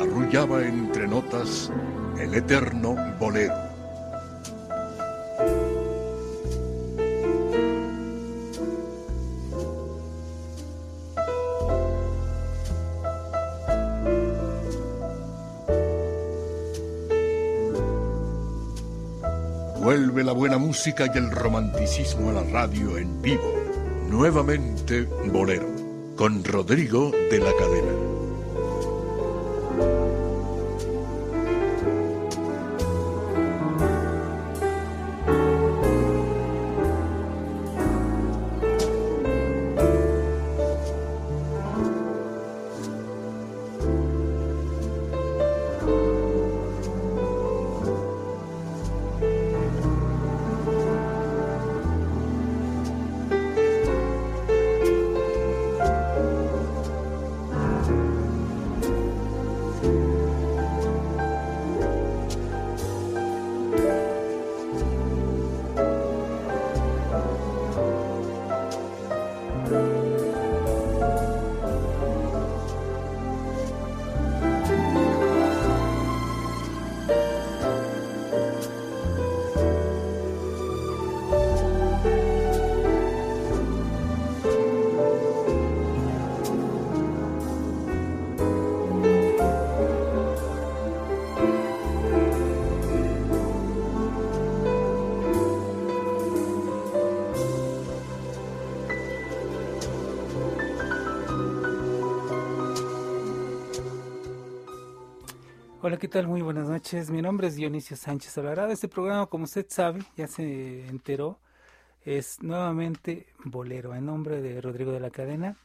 arrullaba entre notas el eterno bolero. Vuelve la buena música y el romanticismo a la radio en vivo. Nuevamente Bolero, con Rodrigo de la Cadena. Tal? Muy buenas noches. Mi nombre es Dionisio Sánchez Alvarado. Este programa, como usted sabe, ya se enteró, es nuevamente Bolero, en nombre de Rodrigo de la Cadena.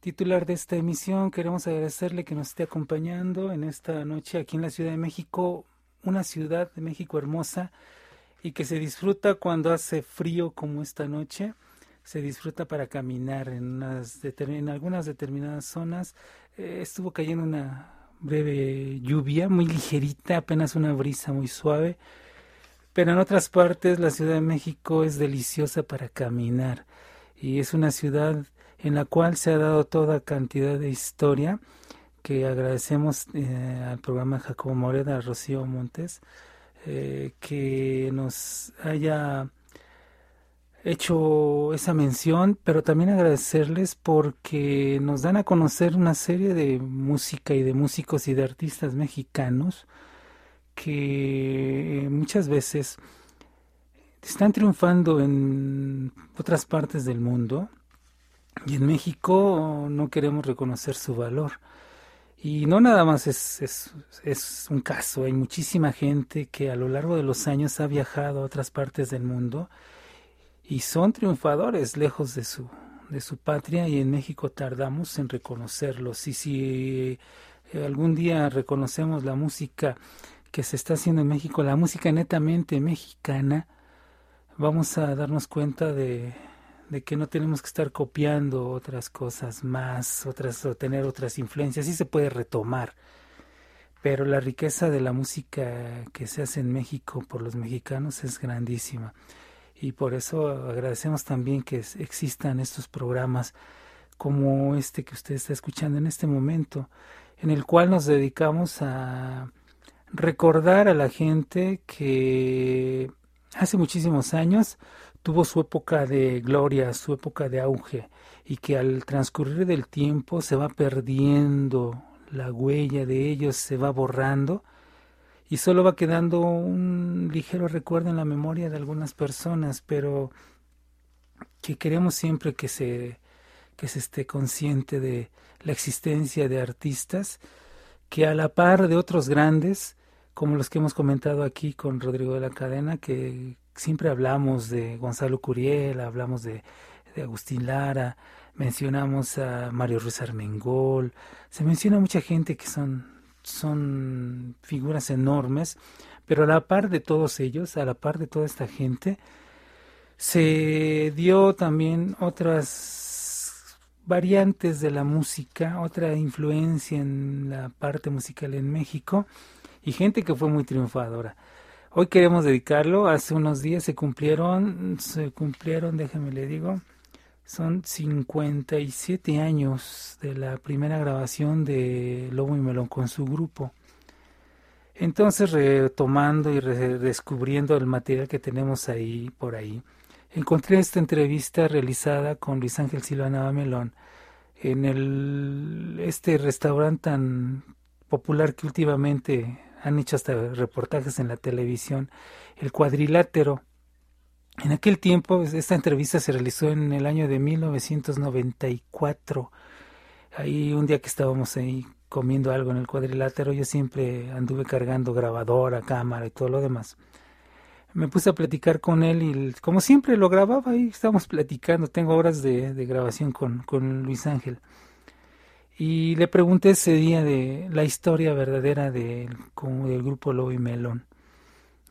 Titular de esta emisión, queremos agradecerle que nos esté acompañando en esta noche aquí en la Ciudad de México, una ciudad de México hermosa y que se disfruta cuando hace frío como esta noche. Se disfruta para caminar en, en algunas determinadas zonas. Eh, estuvo cayendo una breve lluvia, muy ligerita, apenas una brisa muy suave. Pero en otras partes la Ciudad de México es deliciosa para caminar y es una ciudad en la cual se ha dado toda cantidad de historia que agradecemos eh, al programa Jacobo Moreda, a Rocío Montes, eh, que nos haya hecho esa mención, pero también agradecerles porque nos dan a conocer una serie de música y de músicos y de artistas mexicanos que muchas veces están triunfando en otras partes del mundo y en México no queremos reconocer su valor. Y no nada más es, es, es un caso, hay muchísima gente que a lo largo de los años ha viajado a otras partes del mundo y son triunfadores lejos de su de su patria y en México tardamos en reconocerlos. Y si eh, algún día reconocemos la música que se está haciendo en México, la música netamente mexicana, vamos a darnos cuenta de, de que no tenemos que estar copiando otras cosas más, otras o tener otras influencias, sí se puede retomar, pero la riqueza de la música que se hace en México por los mexicanos es grandísima y por eso agradecemos también que existan estos programas como este que usted está escuchando en este momento, en el cual nos dedicamos a recordar a la gente que hace muchísimos años tuvo su época de gloria, su época de auge, y que al transcurrir del tiempo se va perdiendo la huella de ellos, se va borrando, y solo va quedando un ligero recuerdo en la memoria de algunas personas, pero que queremos siempre que se, que se esté consciente de la existencia de artistas que a la par de otros grandes, como los que hemos comentado aquí con Rodrigo de la Cadena, que siempre hablamos de Gonzalo Curiel, hablamos de, de Agustín Lara, mencionamos a Mario Ruiz Armengol, se menciona mucha gente que son, son figuras enormes, pero a la par de todos ellos, a la par de toda esta gente, se dio también otras variantes de la música, otra influencia en la parte musical en México y gente que fue muy triunfadora. Hoy queremos dedicarlo, hace unos días se cumplieron, se cumplieron, déjeme le digo, son 57 años de la primera grabación de Lobo y Melón con su grupo. Entonces, retomando y redescubriendo el material que tenemos ahí por ahí, encontré esta entrevista realizada con Luis Ángel Silva Navamelón en el este restaurante tan popular que últimamente han hecho hasta reportajes en la televisión, el cuadrilátero. En aquel tiempo, esta entrevista se realizó en el año de 1994. Ahí un día que estábamos ahí comiendo algo en el cuadrilátero, yo siempre anduve cargando grabadora, cámara y todo lo demás me puse a platicar con él y como siempre lo grababa y estábamos platicando, tengo horas de, grabación con, Luis Ángel. Y le pregunté ese día de la historia verdadera de, del grupo Lobo y Melón.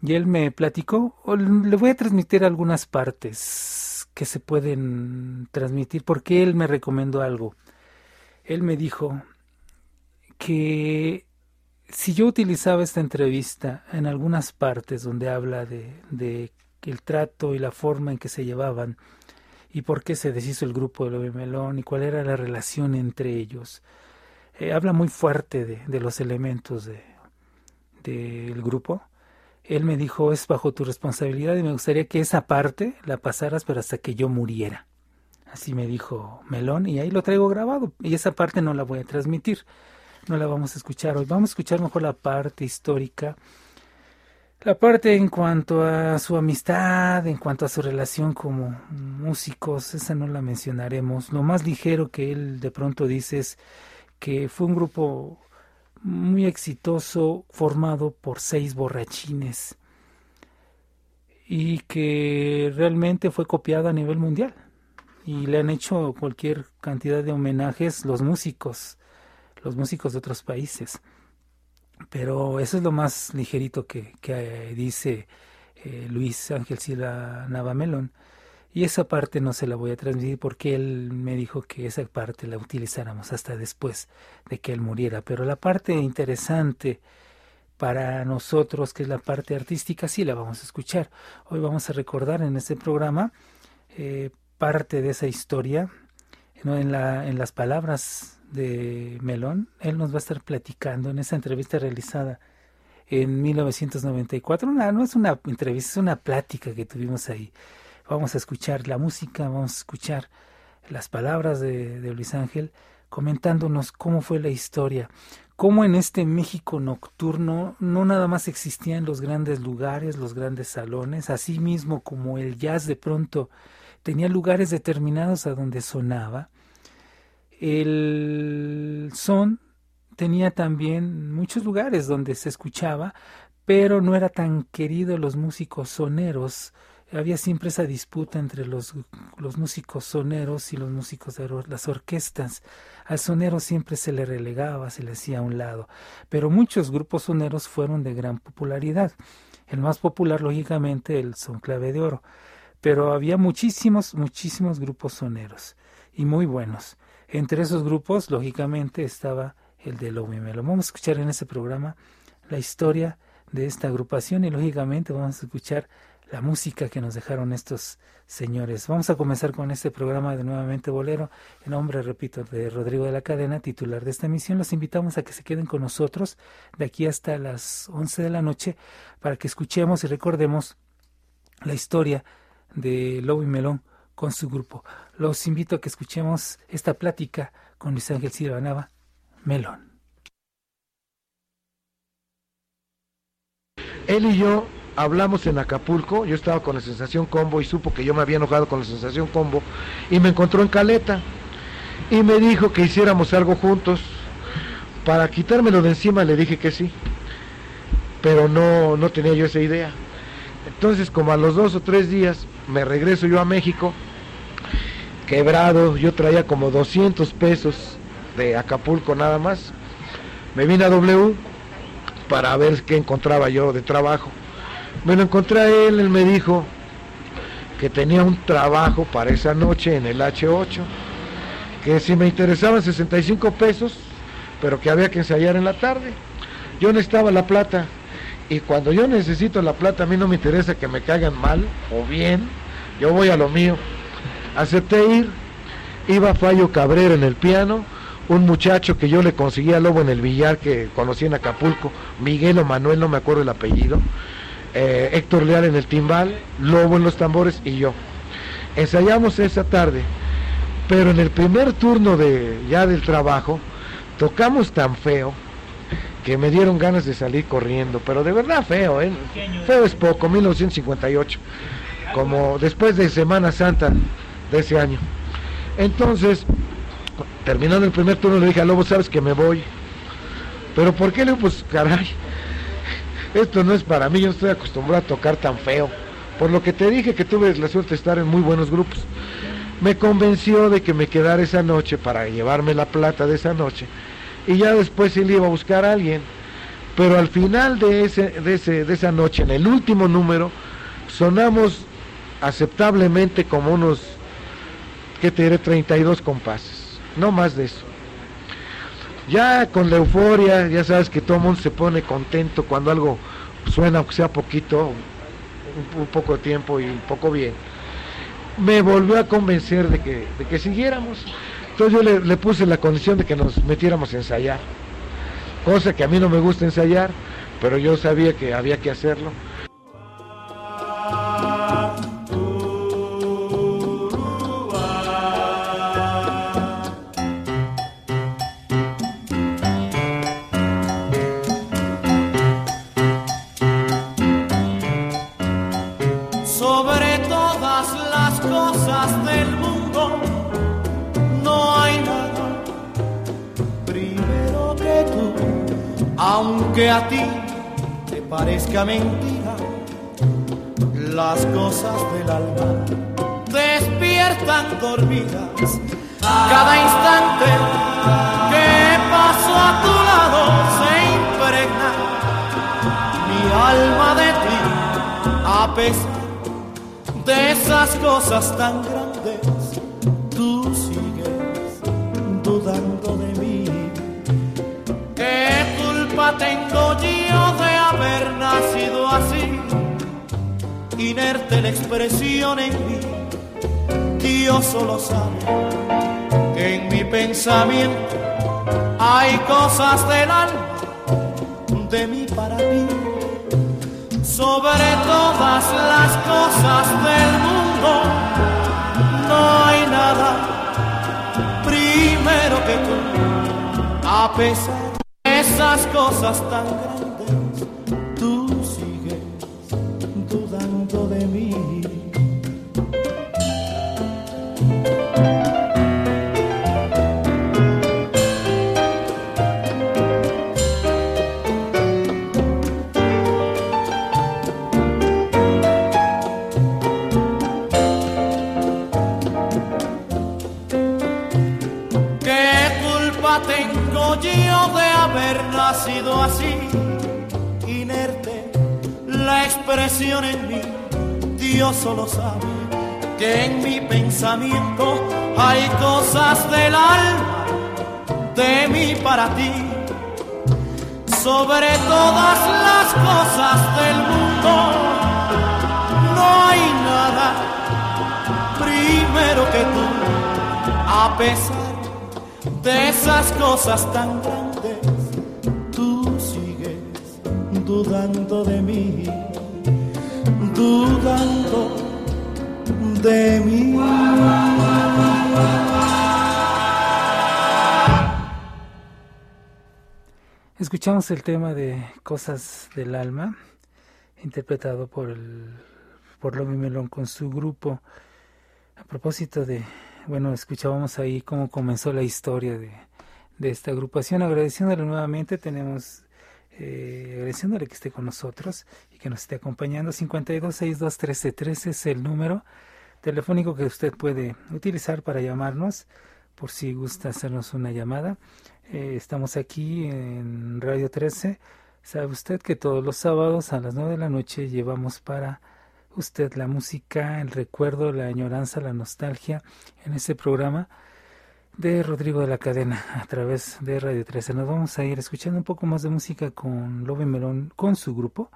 Y él me platicó, le voy a transmitir algunas partes que se pueden transmitir, porque él me recomendó algo. Él me dijo que si yo utilizaba esta entrevista en algunas partes donde habla de, de, el trato y la forma en que se llevaban y por qué se deshizo el grupo de Melón y cuál era la relación entre ellos, eh, habla muy fuerte de, de los elementos del de, grupo. Él me dijo, es bajo tu responsabilidad y me gustaría que esa parte la pasaras, pero hasta que yo muriera. Así me dijo Melón y ahí lo traigo grabado y esa parte no la voy a transmitir no la vamos a escuchar hoy. Vamos a escuchar mejor la parte histórica, la parte en cuanto a su amistad, en cuanto a su relación como músicos, esa no la mencionaremos. Lo más ligero que él de pronto dice es que fue un grupo muy exitoso formado por seis borrachines y que realmente fue copiado a nivel mundial y le han hecho cualquier cantidad de homenajes los músicos los músicos de otros países. Pero eso es lo más ligerito que, que dice eh, Luis Ángel Silva Navamelón. Y esa parte no se la voy a transmitir porque él me dijo que esa parte la utilizáramos hasta después de que él muriera. Pero la parte interesante para nosotros, que es la parte artística, sí la vamos a escuchar. Hoy vamos a recordar en este programa eh, parte de esa historia en, la, en las palabras de Melón, él nos va a estar platicando en esa entrevista realizada en 1994. No, no es una entrevista, es una plática que tuvimos ahí. Vamos a escuchar la música, vamos a escuchar las palabras de, de Luis Ángel comentándonos cómo fue la historia, cómo en este México nocturno no nada más existían los grandes lugares, los grandes salones, así mismo como el jazz de pronto tenía lugares determinados a donde sonaba, el son tenía también muchos lugares donde se escuchaba, pero no era tan querido los músicos soneros. Había siempre esa disputa entre los, los músicos soneros y los músicos de las orquestas. Al sonero siempre se le relegaba, se le hacía a un lado, pero muchos grupos soneros fueron de gran popularidad. El más popular, lógicamente, el son clave de oro, pero había muchísimos, muchísimos grupos soneros y muy buenos. Entre esos grupos, lógicamente, estaba el de Melo. Vamos a escuchar en ese programa la historia de esta agrupación y, lógicamente, vamos a escuchar la música que nos dejaron estos señores. Vamos a comenzar con este programa de Nuevamente Bolero, en nombre, repito, de Rodrigo de la Cadena, titular de esta emisión. Los invitamos a que se queden con nosotros de aquí hasta las 11 de la noche para que escuchemos y recordemos la historia de Lobo y Melón con su grupo. Los invito a que escuchemos esta plática con Luis Ángel Silva Nava, Melón. Él y yo hablamos en Acapulco, yo estaba con la sensación combo y supo que yo me había enojado con la sensación combo y me encontró en Caleta y me dijo que hiciéramos algo juntos. Para quitármelo de encima le dije que sí, pero no, no tenía yo esa idea. Entonces como a los dos o tres días me regreso yo a México, quebrado, yo traía como 200 pesos de Acapulco nada más. Me vine a W para ver qué encontraba yo de trabajo me lo encontré a él, él me dijo que tenía un trabajo para esa noche en el H8, que si me interesaban 65 pesos, pero que había que ensayar en la tarde. Yo necesitaba la plata y cuando yo necesito la plata a mí no me interesa que me caigan mal o bien, yo voy a lo mío. Acepté ir, iba Fallo Cabrera en el piano, un muchacho que yo le conseguía Lobo en el billar que conocí en Acapulco, Miguel o Manuel, no me acuerdo el apellido, eh, Héctor Leal en el timbal, Lobo en los tambores y yo. Ensayamos esa tarde, pero en el primer turno de ya del trabajo tocamos tan feo que me dieron ganas de salir corriendo, pero de verdad feo, ¿eh? Feo es poco, 1958, como después de Semana Santa de ese año. Entonces, terminando el primer turno le dije a Lobo, sabes que me voy. Pero ¿por qué le pues caray? Esto no es para mí, yo estoy acostumbrado a tocar tan feo. Por lo que te dije que tuve la suerte de estar en muy buenos grupos. Me convenció de que me quedara esa noche para llevarme la plata de esa noche. Y ya después él iba a buscar a alguien. Pero al final de, ese, de, ese, de esa noche, en el último número, sonamos aceptablemente como unos, que te diré, 32 compases. No más de eso. Ya con la euforia, ya sabes que todo el mundo se pone contento cuando algo suena, aunque sea poquito, un, poco de tiempo y un poco bien. Me volvió a convencer de que, de que siguiéramos. Entonces yo le, le puse la condición de que nos metiéramos a ensayar. Cosa que a mí no me gusta ensayar, pero yo sabía que había que hacerlo. Aunque a ti te parezca mentira, las cosas del alma despiertan dormidas. Cada instante que paso a tu lado se impregna mi alma de ti, a pesar de esas cosas tan grandes, tengo yo de haber nacido así? Inerte la expresión en mí, Dios solo sabe que en mi pensamiento hay cosas del alma, de mí para ti. Sobre todas las cosas del mundo, no hay nada primero que tú, a pesar esas cosas tan grandes, sido así, inerte la expresión en mí. Dios solo sabe que en mi pensamiento hay cosas del alma, de mí para ti. Sobre todas las cosas del mundo, no hay nada primero que tú, a pesar de esas cosas tan grandes, dudando de mí, dudando de mí. Escuchamos el tema de Cosas del Alma, interpretado por el por Lomi Melón con su grupo. A propósito de, bueno, escuchábamos ahí cómo comenzó la historia de, de esta agrupación. Agradeciéndole nuevamente, tenemos, eh, agradeciéndole que esté con nosotros y que nos esté acompañando. 52621313 es el número telefónico que usted puede utilizar para llamarnos por si gusta hacernos una llamada. Eh, estamos aquí en Radio 13. Sabe usted que todos los sábados a las 9 de la noche llevamos para usted la música, el recuerdo, la añoranza, la nostalgia en este programa de Rodrigo de la Cadena a través de Radio 13. Nos vamos a ir escuchando un poco más de música con Lobe Melón, con su grupo,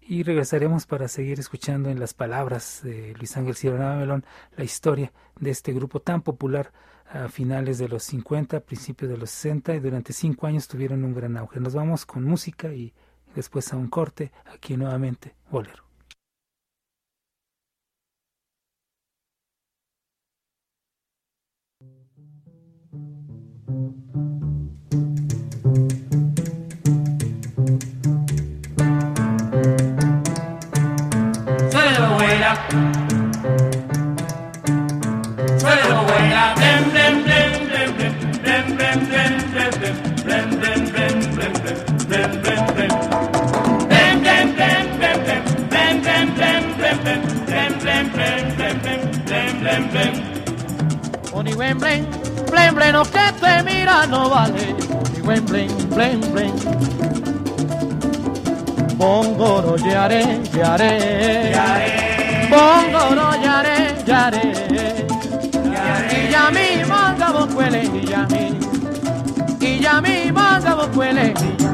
y regresaremos para seguir escuchando en las palabras de Luis Ángel Cironaba Melón la historia de este grupo tan popular a finales de los 50, principios de los 60 y durante cinco años tuvieron un gran auge. Nos vamos con música y después a un corte, aquí nuevamente, Bolero. Ni blen, blen. Bongoro, yare, yare, yare. Bongoro, yare, yare. Y ya mi manga vos cuele, y ya mi. Y ya mi manga vos cuele, y.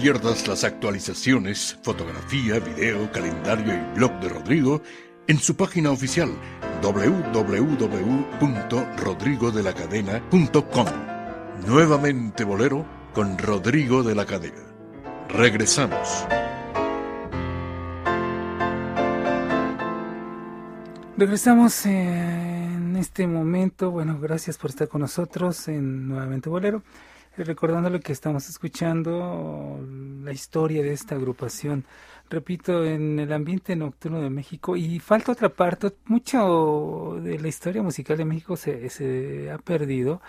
Pierdas las actualizaciones, fotografía, video, calendario y blog de Rodrigo en su página oficial www.rodrigodelacadena.com. Nuevamente Bolero con Rodrigo de la Cadena. Regresamos. Regresamos en este momento. Bueno, gracias por estar con nosotros en Nuevamente Bolero. Recordándole que estamos escuchando la historia de esta agrupación, repito, en el ambiente nocturno de México. Y falta otra parte, mucho de la historia musical de México se, se ha perdido,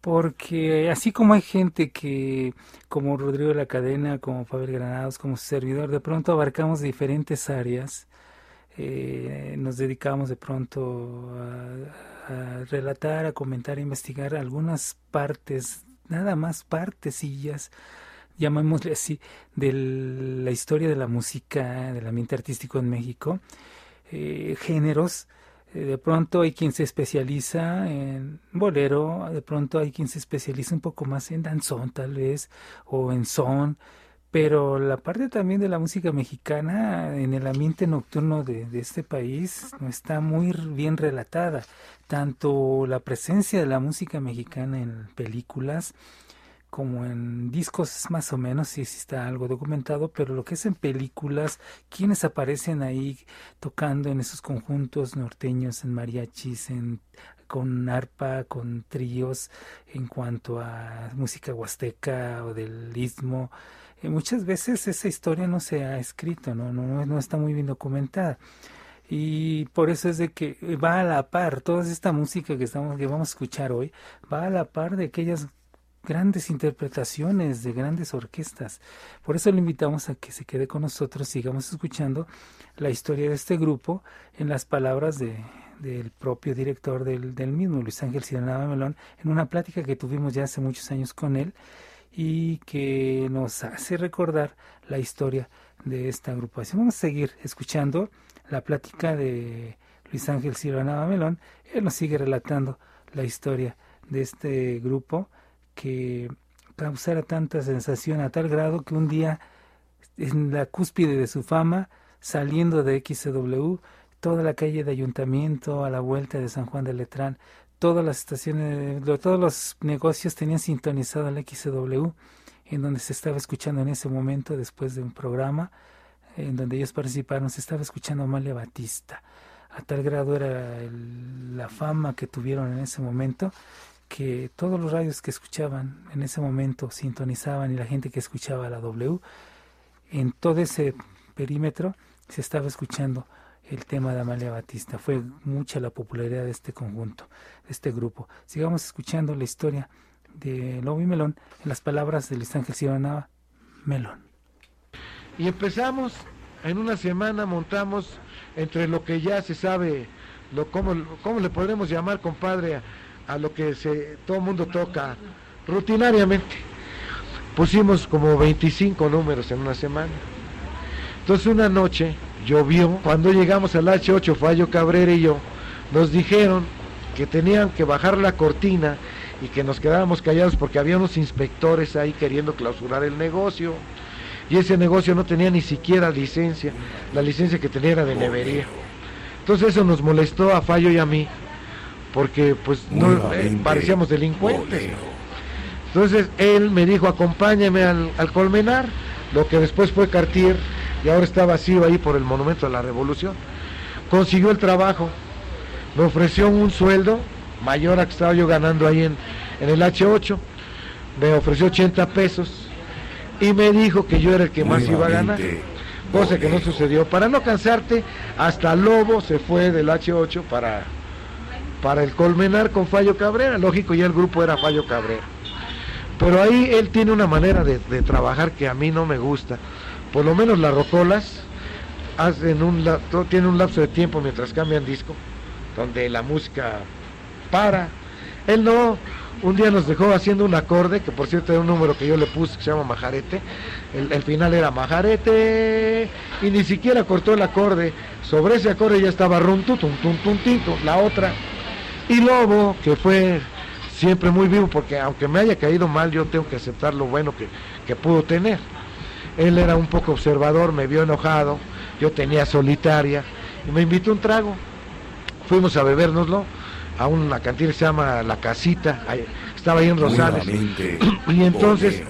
porque así como hay gente que, como Rodrigo de la Cadena, como Pavel Granados, como su servidor, de pronto abarcamos diferentes áreas eh, nos dedicamos de pronto a, relatar, a comentar, a investigar algunas partes, nada más partecillas, llamémosle así, de la historia de la música, del ambiente artístico en México, eh, géneros. Eh, de pronto hay quien se especializa en bolero, de pronto hay quien se especializa un poco más en danzón tal vez, o en son, pero la parte también de la música mexicana en el ambiente nocturno de, este país no está muy bien relatada. Tanto la presencia de la música mexicana en películas como en discos más o menos, sí, sí está algo documentado, pero lo que es en películas, quienes aparecen ahí tocando en esos conjuntos norteños, en mariachis, en con arpa, con tríos, en cuanto a música huasteca o del istmo, muchas veces esa historia no se ha escrito, ¿no? No, no está muy bien documentada. Y por eso es de que va a la par, toda esta música que, estamos, que vamos a escuchar hoy, va a la par de aquellas grandes interpretaciones de grandes orquestas. Por eso le invitamos a que se quede con nosotros, sigamos escuchando la historia de este grupo en las palabras de, del propio director del, del mismo, Luis Ángel Cidanaba Melón, en una plática que tuvimos ya hace muchos años con él y que nos hace recordar la historia de esta agrupación. Vamos a seguir escuchando la plática de Luis Ángel Silva Melón. Él nos sigue relatando la historia de este grupo que causara tanta sensación a tal grado que un día en la cúspide de su fama, saliendo de XW, toda la calle de ayuntamiento a la vuelta de San Juan de Letrán todas las estaciones, todos los negocios tenían sintonizado el XW, en donde se estaba escuchando en ese momento, después de un programa en donde ellos participaron, se estaba escuchando Amalia Batista. A tal grado era la fama que tuvieron en ese momento que todos los radios que escuchaban en ese momento sintonizaban y la gente que escuchaba la W, en todo ese perímetro se estaba escuchando el tema de Amalia Batista. Fue mucha la popularidad de este conjunto, de este grupo. Sigamos escuchando la historia de Lobo y Melón en las palabras de Luis Ángel Melón. Y empezamos, en una semana montamos entre lo que ya se sabe, lo, ¿cómo, cómo le podremos llamar, compadre, a, a lo que se, todo el mundo toca rutinariamente? Pusimos como 25 números en una semana. Entonces una noche llovió. Cuando llegamos al H8, Fallo Cabrera y yo, nos dijeron que tenían que bajar la cortina y que nos quedáramos callados porque había unos inspectores ahí queriendo clausurar el negocio. Y ese negocio no tenía ni siquiera licencia, la licencia que tenía era de nevería. Entonces eso nos molestó a Fallo y a mí, porque pues no eh, parecíamos delincuentes. Entonces él me dijo, acompáñame al, al Colmenar, lo que después fue Cartier, y ahora está vacío ahí por el Monumento a la Revolución. Consiguió el trabajo, me ofreció un sueldo mayor a que estaba yo ganando ahí en, en el H8, me ofreció 80 pesos. Y me dijo que yo era el que más iba a ganar, cosa que no sucedió. Para no cansarte, hasta Lobo se fue del H8 para, para el Colmenar con Fallo Cabrera, lógico, ya el grupo era Fallo Cabrera. Pero ahí él tiene una manera de, de trabajar que a mí no me gusta por lo menos las rocolas hacen un, tienen un lapso de tiempo mientras cambian disco, donde la música para. Él no, un día nos dejó haciendo un acorde, que por cierto era un número que yo le puse que se llama Majarete, el, final era Majarete, y ni siquiera cortó el acorde, sobre ese acorde ya estaba rum, tum, tum, tum, la otra, y Lobo, que fue siempre muy vivo, porque aunque me haya caído mal, yo tengo que aceptar lo bueno que, que pudo tener él era un poco observador, me vio enojado, yo tenía solitaria y me invitó un trago. Fuimos a bebérnoslo a una cantina que se llama La Casita, estaba ahí en Rosales. Y entonces,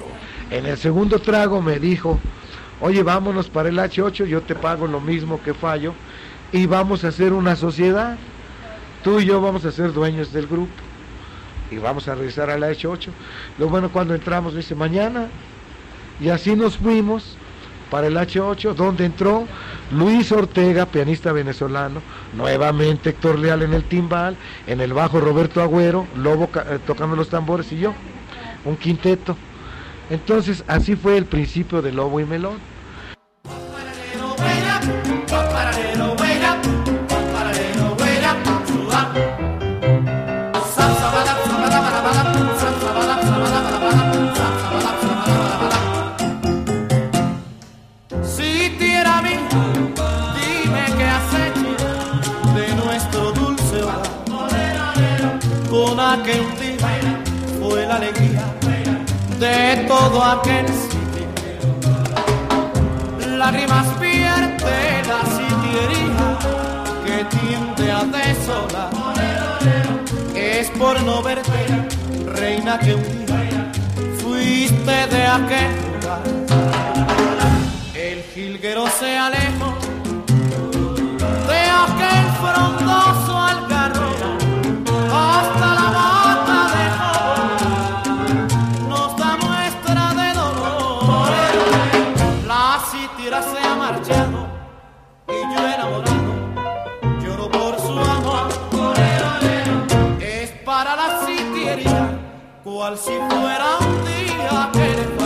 en el segundo trago me dijo, oye, vámonos para el H8, yo te pago lo mismo que fallo y vamos a hacer una sociedad. Tú y yo vamos a ser dueños del grupo y vamos a regresar al H8. Lo bueno cuando entramos, dice, mañana y así nos fuimos para el H8, donde entró Luis Ortega, pianista venezolano, nuevamente Héctor Leal en el timbal, en el bajo Roberto Agüero, Lobo eh, tocando los tambores y yo, un quinteto. Entonces así fue el principio de Lobo y Melón. Que un día fue la alegría de todo aquel sitio. lágrimas pierde la sitiería que tiende a desolar. Es por no verte, reina que un día fuiste de aquel lugar. El jilguero se alejó de aquel frondoso algarrobo cual si fuera un día que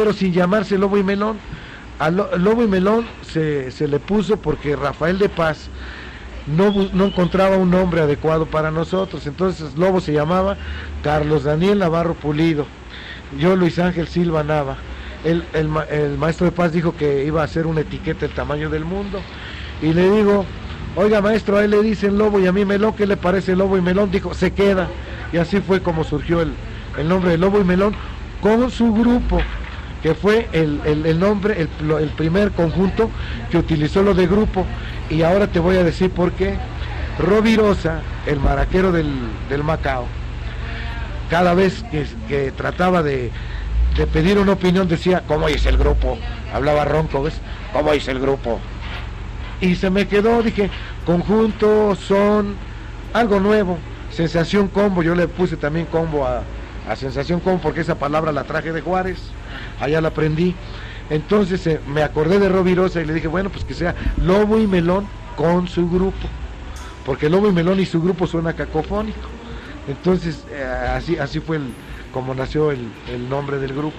pero sin llamarse Lobo y Melón. Lobo y Melón se, se le puso porque Rafael de Paz no, no encontraba un nombre adecuado para nosotros. Entonces Lobo se llamaba Carlos Daniel Navarro Pulido. Yo Luis Ángel Silva Nava. El, el ma- el maestro de Paz dijo que iba a hacer una etiqueta del tamaño del mundo. Y le digo, oiga maestro, a él le dicen Lobo y a mí Melón, ¿qué le parece Lobo y Melón? Dijo, se queda. Y así fue como surgió el, el nombre de Lobo y Melón con su grupo que fue el, el- nombre, el, el primer conjunto que utilizó lo de grupo. Y ahora te voy a decir por qué. Rovirosa, el maraquero del, del Macao, cada vez que, que trataba de, de pedir una opinión decía, ¿cómo es el grupo? Hablaba ronco, ¿ves? ¿Cómo es el grupo? Y se me quedó, dije, conjunto, son, algo nuevo, sensación combo, yo le puse también combo a, a sensación combo porque esa palabra la traje de Juárez, allá la aprendí. Entonces eh, me acordé de Rovirosa y le dije, bueno, pues que sea Lobo y Melón con su grupo, porque Lobo y Melón y su grupo suena cacofónico. Entonces eh, así, así fue el, como nació el, el nombre del grupo.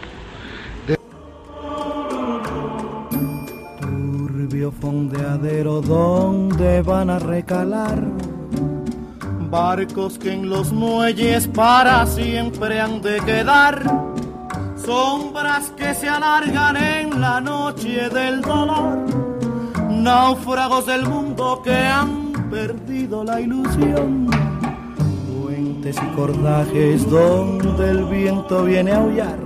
turbio fondeadero donde van a recalar barcos que en los muelles para siempre han de quedar sombras que se alargan en la noche del dolor. Náufragos del mundo que han perdido la ilusión. Puentes y cordajes donde el viento viene a aullar.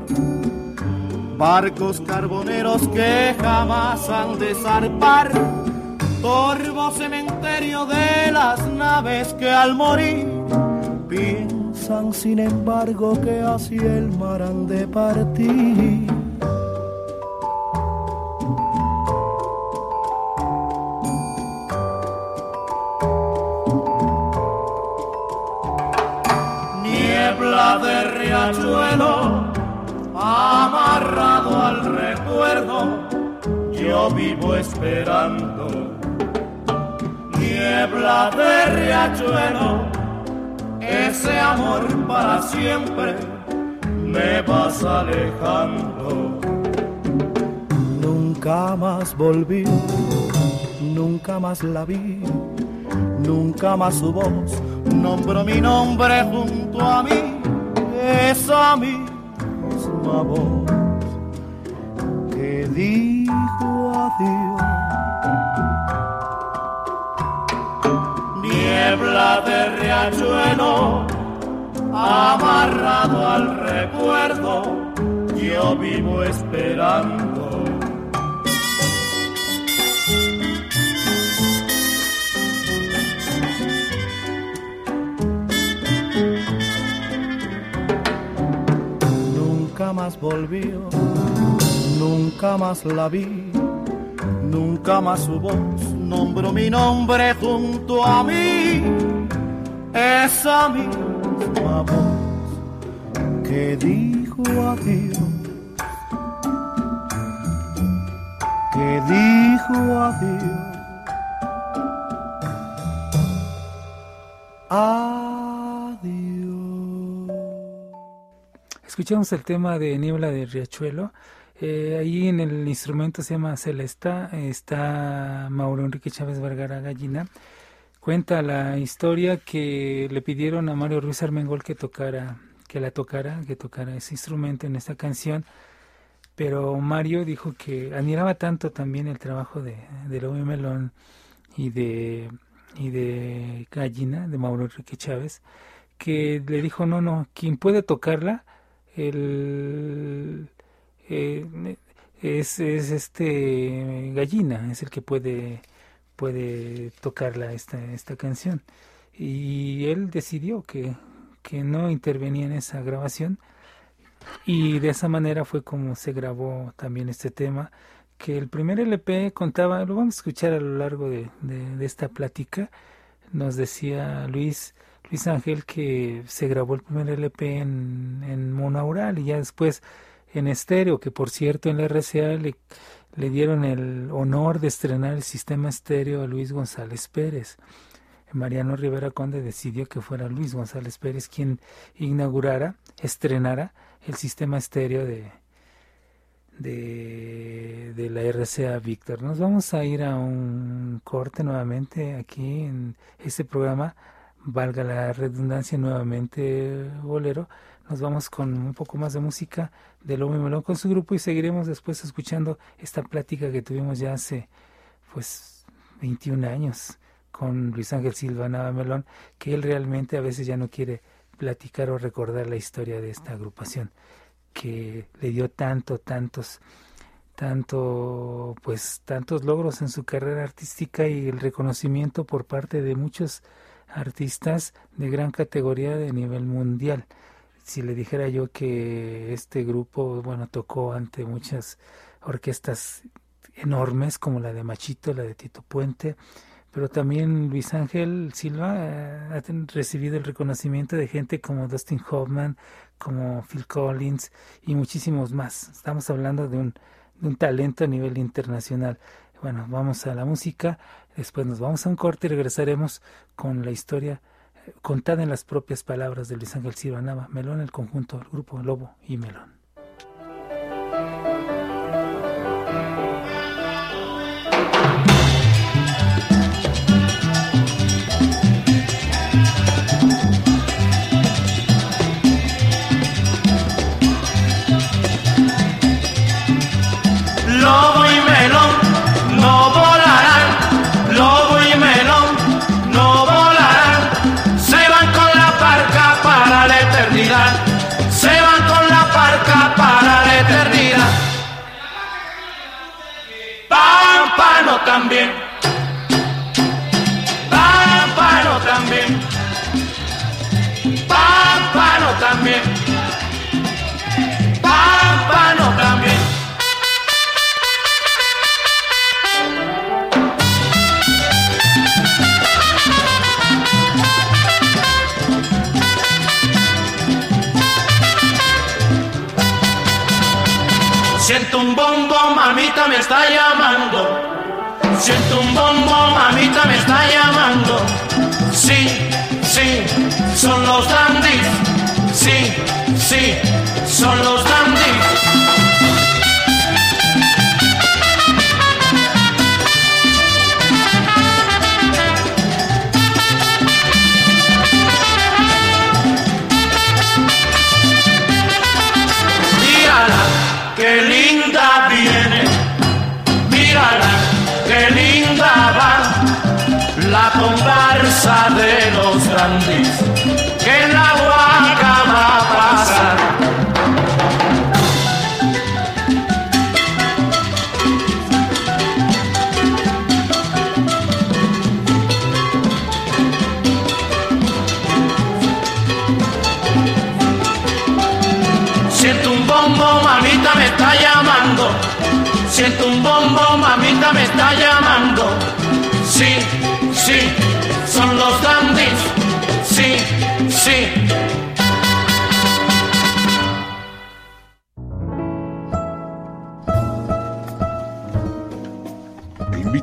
Barcos carboneros que jamás han de zarpar, torvo cementerio de las naves que al morir sin embargo que hacia el mar han de partir. Niebla de riachuelo amarrado al recuerdo, yo vivo esperando. Niebla de riachuelo, amor para siempre me vas alejando. Nunca más volví, nunca más la vi, nunca más su voz nombro mi nombre junto a mí, esa misma voz que dijo adiós. Niebla de riachuelo, amarrado al recuerdo, yo vivo esperando. Más volvió, nunca más la vi, nunca más su voz nombró mi nombre junto a mí, esa voz que dijo adiós, que dijo adiós. Escuchamos el tema de Niebla de Riachuelo. Eh, ahí en el instrumento se llama Celesta, está Mauro Enrique Chávez Vergara Gallina. Cuenta la historia que le pidieron a Mario Ruiz Armengol que tocara, que la tocara, que tocara ese instrumento en esta canción. Pero Mario dijo que admiraba tanto también el trabajo de, de Lobo Melón y de, y de Gallina, de Mauro Enrique Chávez, que le dijo, no, no, quien puede tocarla el eh, es, es, este gallina es el que puede puede tocarla esta esta canción y él decidió que, que no intervenía en esa grabación y de esa manera fue como se grabó también este tema que el primer LP contaba lo vamos a escuchar a lo largo de, de esta plática nos decía Luis Luis Ángel que se grabó el primer LP en, en monaural y ya después en estéreo, que por cierto en la RCA le, le dieron el honor de estrenar el sistema estéreo a Luis González Pérez. Mariano Rivera Conde decidió que fuera Luis González Pérez quien inaugurara, estrenara el sistema estéreo de, de, la RCA Víctor. Nos vamos a ir a un corte nuevamente aquí en este programa. Valga la redundancia nuevamente bolero, nos vamos con un poco más de música de Lobo y Melón con su grupo y seguiremos después escuchando esta plática que tuvimos ya hace pues 21 años con Luis Ángel Silva Nava Melón, que él realmente a veces ya no quiere platicar o recordar la historia de esta agrupación que le dio tanto, tantos tanto pues tantos logros en su carrera artística y el reconocimiento por parte de muchos artistas de gran categoría de nivel mundial. Si le dijera yo que este grupo, bueno, tocó ante muchas orquestas enormes como la de Machito, la de Tito Puente, pero también Luis Ángel Silva eh, ha recibido el reconocimiento de gente como Dustin Hoffman, como Phil Collins y muchísimos más. Estamos hablando de un, de un talento a nivel internacional. Bueno, vamos a la música. Después nos vamos a un corte y regresaremos con la historia eh, contada en las propias palabras de Luis Ángel Silva Nava, Melón, el conjunto, el grupo Lobo y Melón. También. Mamita me está llamando. Sí, sí, son los dandies. Sí, sí, son los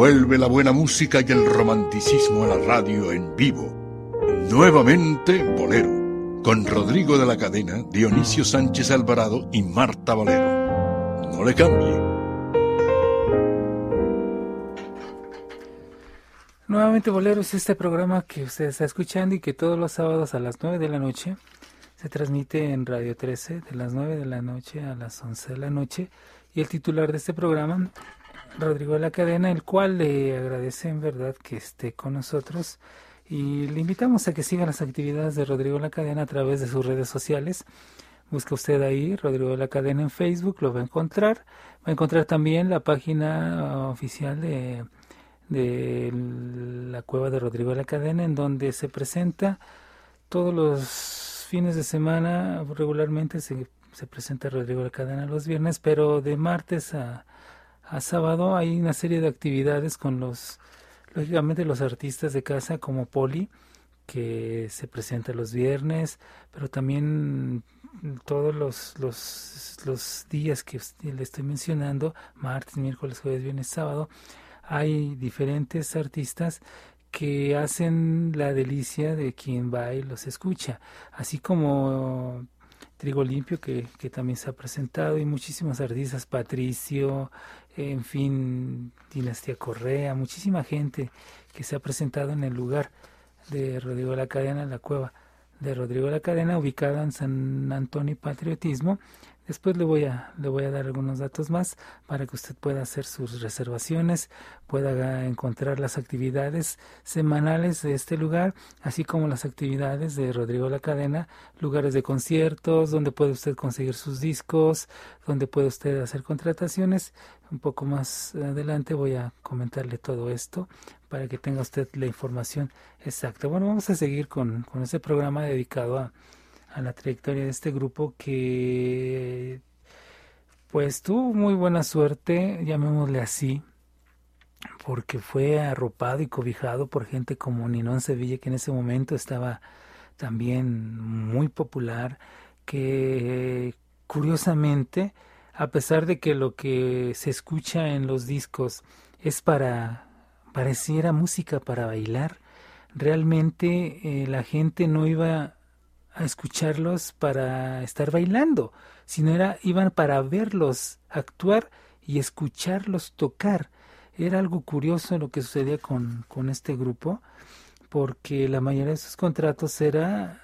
Vuelve la buena música y el romanticismo a la radio en vivo. Nuevamente Bolero, con Rodrigo de la Cadena, Dionisio Sánchez Alvarado y Marta Bolero. No le cambie Nuevamente Boleros, este programa que usted está escuchando y que todos los sábados a las 9 de la noche se transmite en Radio 13 de las 9 de la noche a las 11 de la noche y el titular de este programa, Rodrigo de la Cadena, el cual le agradece en verdad que esté con nosotros y le invitamos a que siga las actividades de Rodrigo de la Cadena a través de sus redes sociales. Busca usted ahí Rodrigo de la Cadena en Facebook, lo va a encontrar. Va a encontrar también la página oficial de de la cueva de Rodrigo de la Cadena, en donde se presenta todos los fines de semana, regularmente se, se presenta Rodrigo de la Cadena los viernes, pero de martes a, a sábado hay una serie de actividades con los, lógicamente los artistas de casa como Poli, que se presenta los viernes, pero también todos los, los, los días que le estoy mencionando, martes, miércoles, jueves, viernes, sábado, hay diferentes artistas que hacen la delicia de quien va y los escucha, así como Trigo Limpio, que, que también se ha presentado, y muchísimos artistas, Patricio, en fin, Dinastía Correa, muchísima gente que se ha presentado en el lugar de Rodrigo de la Cadena, la cueva de Rodrigo de la Cadena, ubicada en San Antonio Patriotismo, Después le voy a le voy a dar algunos datos más para que usted pueda hacer sus reservaciones, pueda encontrar las actividades semanales de este lugar, así como las actividades de Rodrigo La Cadena, lugares de conciertos, donde puede usted conseguir sus discos, donde puede usted hacer contrataciones. Un poco más adelante voy a comentarle todo esto para que tenga usted la información exacta. Bueno, vamos a seguir con, con este programa dedicado a a la trayectoria de este grupo que pues tuvo muy buena suerte, llamémosle así, porque fue arropado y cobijado por gente como Ninón Sevilla, que en ese momento estaba también muy popular, que curiosamente, a pesar de que lo que se escucha en los discos es para, pareciera música para bailar, realmente eh, la gente no iba a escucharlos para estar bailando, sino era iban para verlos actuar y escucharlos tocar. Era algo curioso lo que sucedía con, con este grupo, porque la mayoría de sus contratos era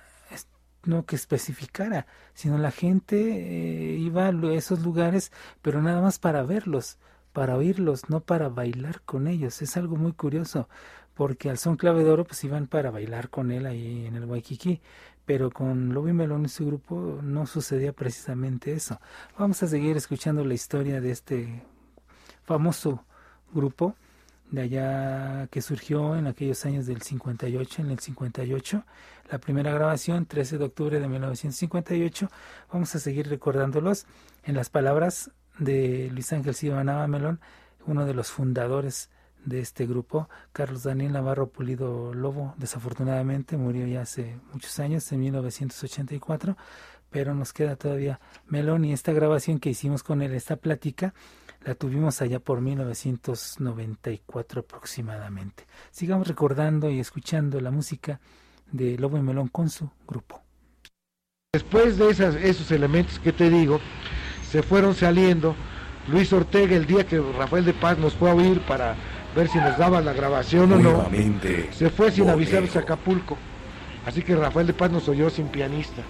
no que especificara, sino la gente eh, iba a esos lugares, pero nada más para verlos, para oírlos, no para bailar con ellos. Es algo muy curioso, porque al son clave de oro pues iban para bailar con él ahí en el Waikiki, pero con Lobo y Melón y su grupo no sucedía precisamente eso. Vamos a seguir escuchando la historia de este famoso grupo de allá que surgió en aquellos años del 58, en el 58, la primera grabación, 13 de octubre de 1958. Vamos a seguir recordándolos en las palabras de Luis Ángel Silva Melón, uno de los fundadores de este grupo, Carlos Daniel Navarro Pulido Lobo, desafortunadamente murió ya hace muchos años, en 1984, pero nos queda todavía Melón y esta grabación que hicimos con él, esta plática, la tuvimos allá por 1994 aproximadamente. Sigamos recordando y escuchando la música de Lobo y Melón con su grupo. Después de esas, esos elementos que te digo, se fueron saliendo. Luis Ortega, el día que Rafael de Paz nos fue a oír para ver si nos daba la grabación o no, se fue sin avisarnos a Acapulco. Así que Rafael de Paz nos oyó sin pianista.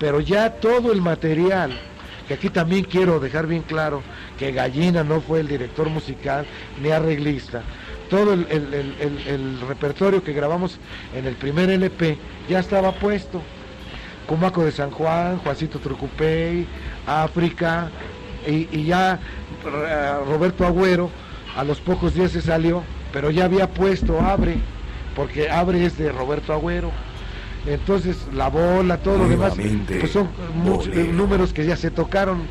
Pero ya todo el material que aquí también quiero dejar bien claro que Gallina no fue el director musical ni arreglista. Todo el, repertorio que grabamos en el primer LP ya estaba puesto. Comaco de San Juan, Juancito Trucupey, África, y, y ya eh, Roberto Agüero a los pocos días se salió, pero ya había puesto Abre, porque Abre es de Roberto Agüero entonces la bola, todo lo demás, pues son eh, números que ya se tocaron,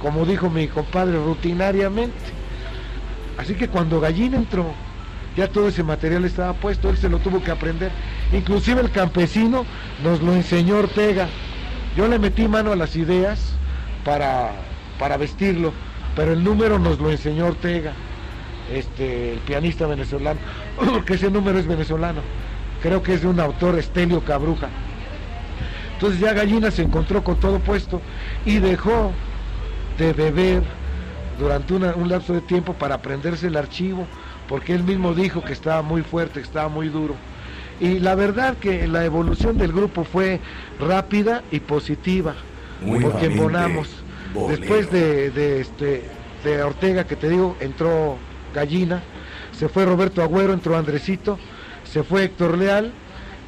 como dijo mi compadre, rutinariamente. Así que cuando Gallina entró, ya todo ese material estaba puesto, él se lo tuvo que aprender. Inclusive el campesino nos lo enseñó Ortega. Yo le metí mano a las ideas para, para vestirlo, pero el número nos lo enseñó Ortega, este, el pianista venezolano, porque ese número es venezolano creo que es de un autor, Estelio Cabruja. Entonces ya Gallina se encontró con todo puesto y dejó de beber durante un lapso de tiempo para aprenderse el archivo, porque él mismo dijo que estaba muy fuerte, que estaba muy duro. Y la verdad que la evolución del grupo fue rápida y positiva, porque embonamos. Después de, de, este, de Ortega, que te digo, entró Gallina, se fue Roberto Agüero, entró Andresito, se fue Héctor Leal,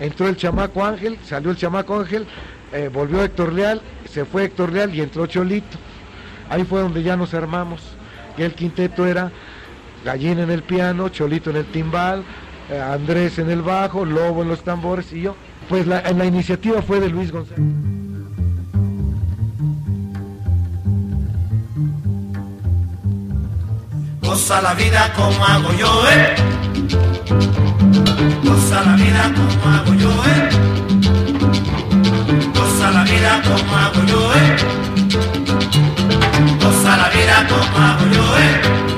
entró el chamaco Ángel, salió el chamaco Ángel, eh, volvió Héctor Leal, se fue Héctor Leal y entró Cholito. Ahí fue donde ya nos armamos. Y el quinteto era Gallina en el piano, Cholito en el timbal, eh, Andrés en el bajo, Lobo en los tambores y yo. Pues la, la iniciativa fue de Luis González. Goza la vida como hago yo, ¿eh? Goza la vida como hago yo, eh. Goza la vida como hago yo, eh. Goza la vida como hago yo, eh.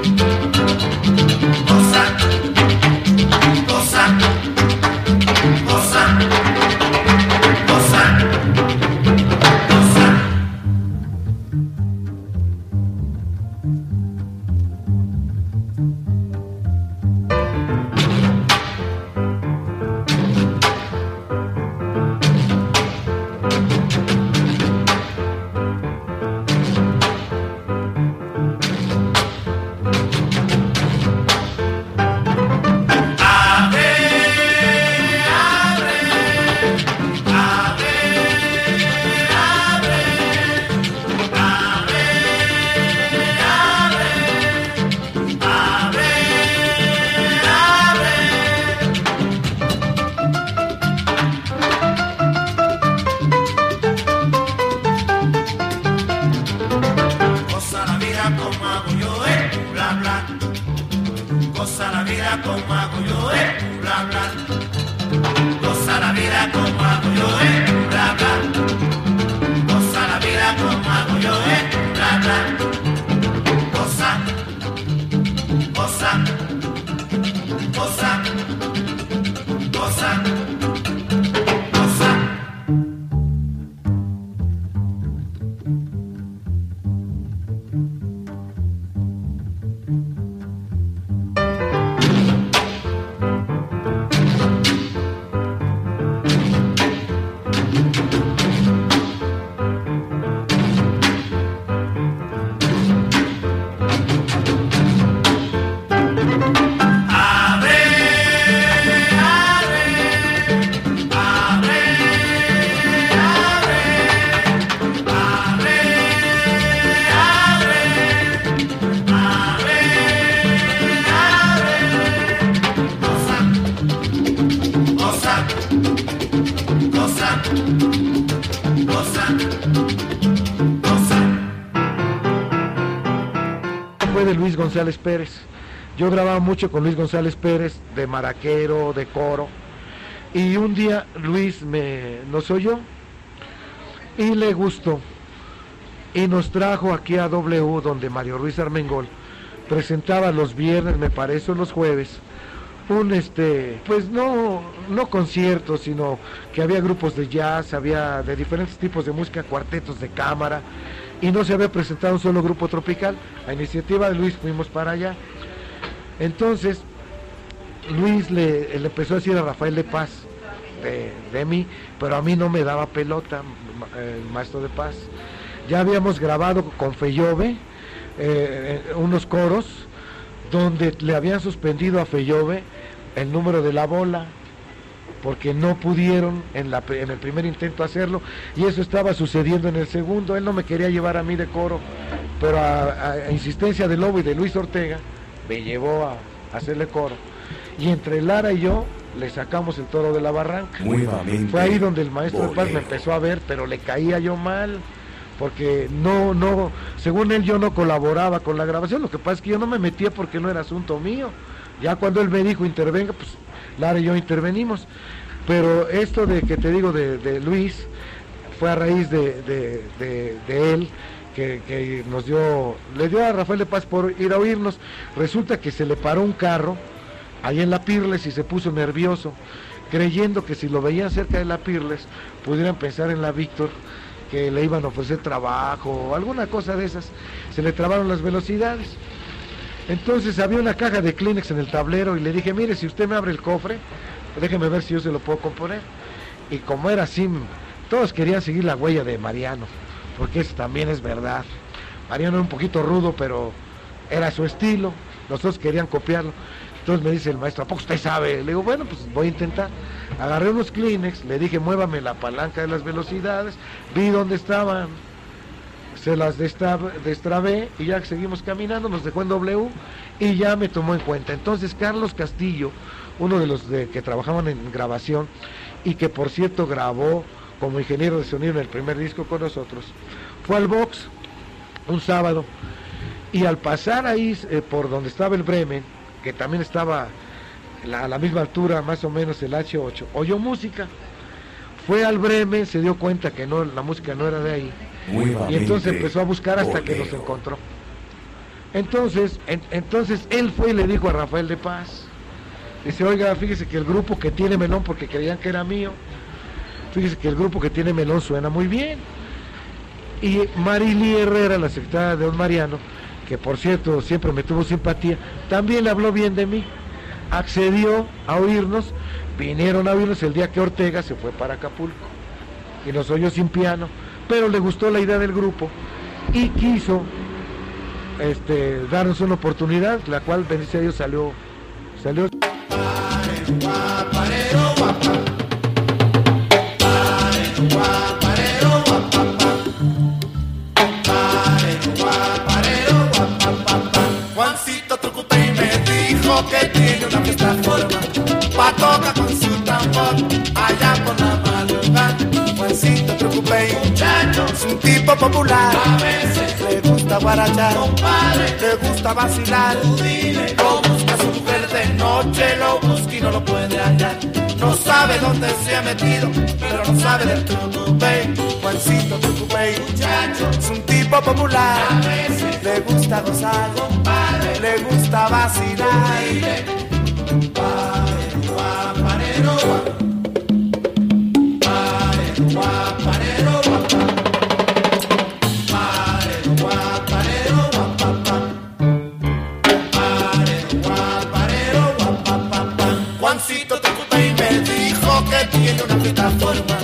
González Pérez. Yo grababa mucho con Luis González Pérez, de maraquero, de coro. Y un día Luis me, nos oyó y le gustó. Y nos trajo aquí a W, donde Mario Ruiz Armengol presentaba los viernes, me parece, los jueves, un este, pues no, no conciertos, sino que había grupos de jazz, había de diferentes tipos de música, cuartetos de cámara, y no se había presentado un solo grupo tropical. A iniciativa de Luis fuimos para allá. Entonces, Luis le, empezó a decir a Rafael de Paz de, mí, pero a mí no me daba pelota, el maestro de Paz. Ya habíamos grabado con Feyove eh, unos coros donde le habían suspendido a Feyove el número de la bola, porque no pudieron en, la, en, el primer intento hacerlo y eso estaba sucediendo en el segundo. Él no me quería llevar a mí de coro, pero a, insistencia de Lobo y de Luis Ortega me llevó a, hacerle coro. Y entre Lara y yo le sacamos el toro de la barranca. Fue ahí donde el maestro de paz me empezó a ver, pero le caía yo mal porque no, no, según él yo no colaboraba con la grabación, lo que pasa es que yo no me metía porque no era asunto mío. Ya cuando él me dijo intervenga, pues Lara y yo intervenimos. Pero esto de que te digo de, Luis fue a raíz de, él que, nos dio, le dio a Rafael de Paz por ir a oírnos. Resulta que se le paró un carro ahí en la Pirles y se puso nervioso, creyendo que si lo veían cerca de la Pirles pudieran pensar en la Víctor que le iban a ofrecer trabajo o alguna cosa de esas. Se le trabaron las velocidades. Entonces había una caja de Kleenex en el tablero y le dije, mire, si usted me abre el cofre, déjeme ver si yo se lo puedo componer. Y como era así, todos querían seguir la huella de Mariano, porque eso también es verdad. Mariano era un poquito rudo, pero era su estilo, los dos querían copiarlo. Entonces me dice el maestro, ¿a poco usted sabe? Le digo, bueno, pues voy a intentar. Agarré unos Kleenex, le dije, muévame la palanca de las velocidades, vi dónde estaban se las destrabé y ya seguimos caminando, nos dejó en W y ya me tomó en cuenta. Entonces Carlos Castillo, uno de los que trabajaban en grabación y que por cierto grabó como ingeniero de sonido en el primer disco con nosotros, fue al box un sábado y al pasar ahí eh, por donde estaba el Bremen, que también estaba a la misma altura más o menos el H8, oyó música, fue al Bremen, se dio cuenta que no, la música no era de ahí y entonces empezó a buscar hasta que nos encontró. Entonces, entonces él fue y le dijo a Rafael de Paz, dice, oiga, fíjese que el grupo que tiene melón, porque creían que era mío, fíjese que el grupo que tiene melón suena muy bien. Y Marily Herrera, la secretaria de Don Mariano, que por cierto siempre me tuvo simpatía, también le habló bien de mí. Accedió a oírnos, vinieron a oírnos el día que Ortega se fue para Acapulco y nos oyó sin piano pero le gustó la idea del grupo y quiso este, darnos una oportunidad, la cual, bendice Dios, salió, salió. Me dijo que tiene una es un tipo popular. A veces le gusta guarachar, compadre, le gusta vacilar. Tú dile, lo busca su mujer de noche, lo busca y no lo puede hallar. No sabe dónde se ha metido, pero no sabe del Trucupey. Juancito Trucupey, muchacho, es un tipo popular. A veces le gusta gozar, compadre, le gusta vacilar. Tú dile, guapanero, una plataforma,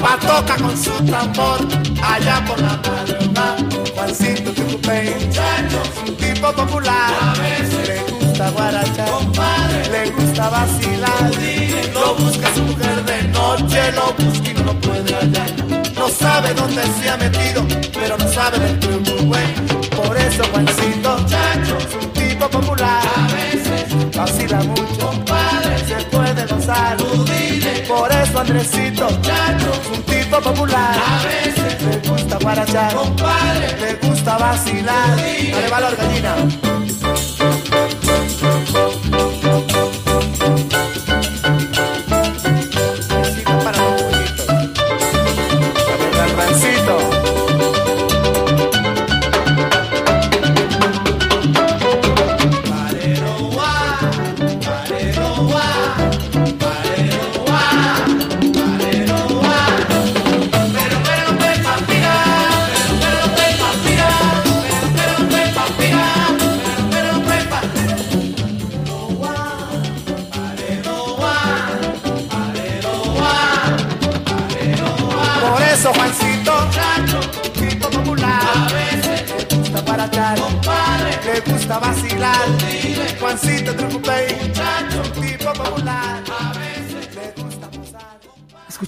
pa' toca con su tambor, allá por la madrugada, Juancito Tucupey, es un tipo popular, a veces le gusta guarachar, le gusta vacilar, lo busca su mujer de noche, lo busca y no lo puede hallar, no sabe dónde se ha metido, pero no sabe del Tucupey, por eso Juancito, es un tipo popular, a veces vacila mucho, compadre, se puede gozar, por eso Andresito es un tipo popular. A veces le gusta guarachar, compadre, le gusta vacilar. Dale valor, gallina.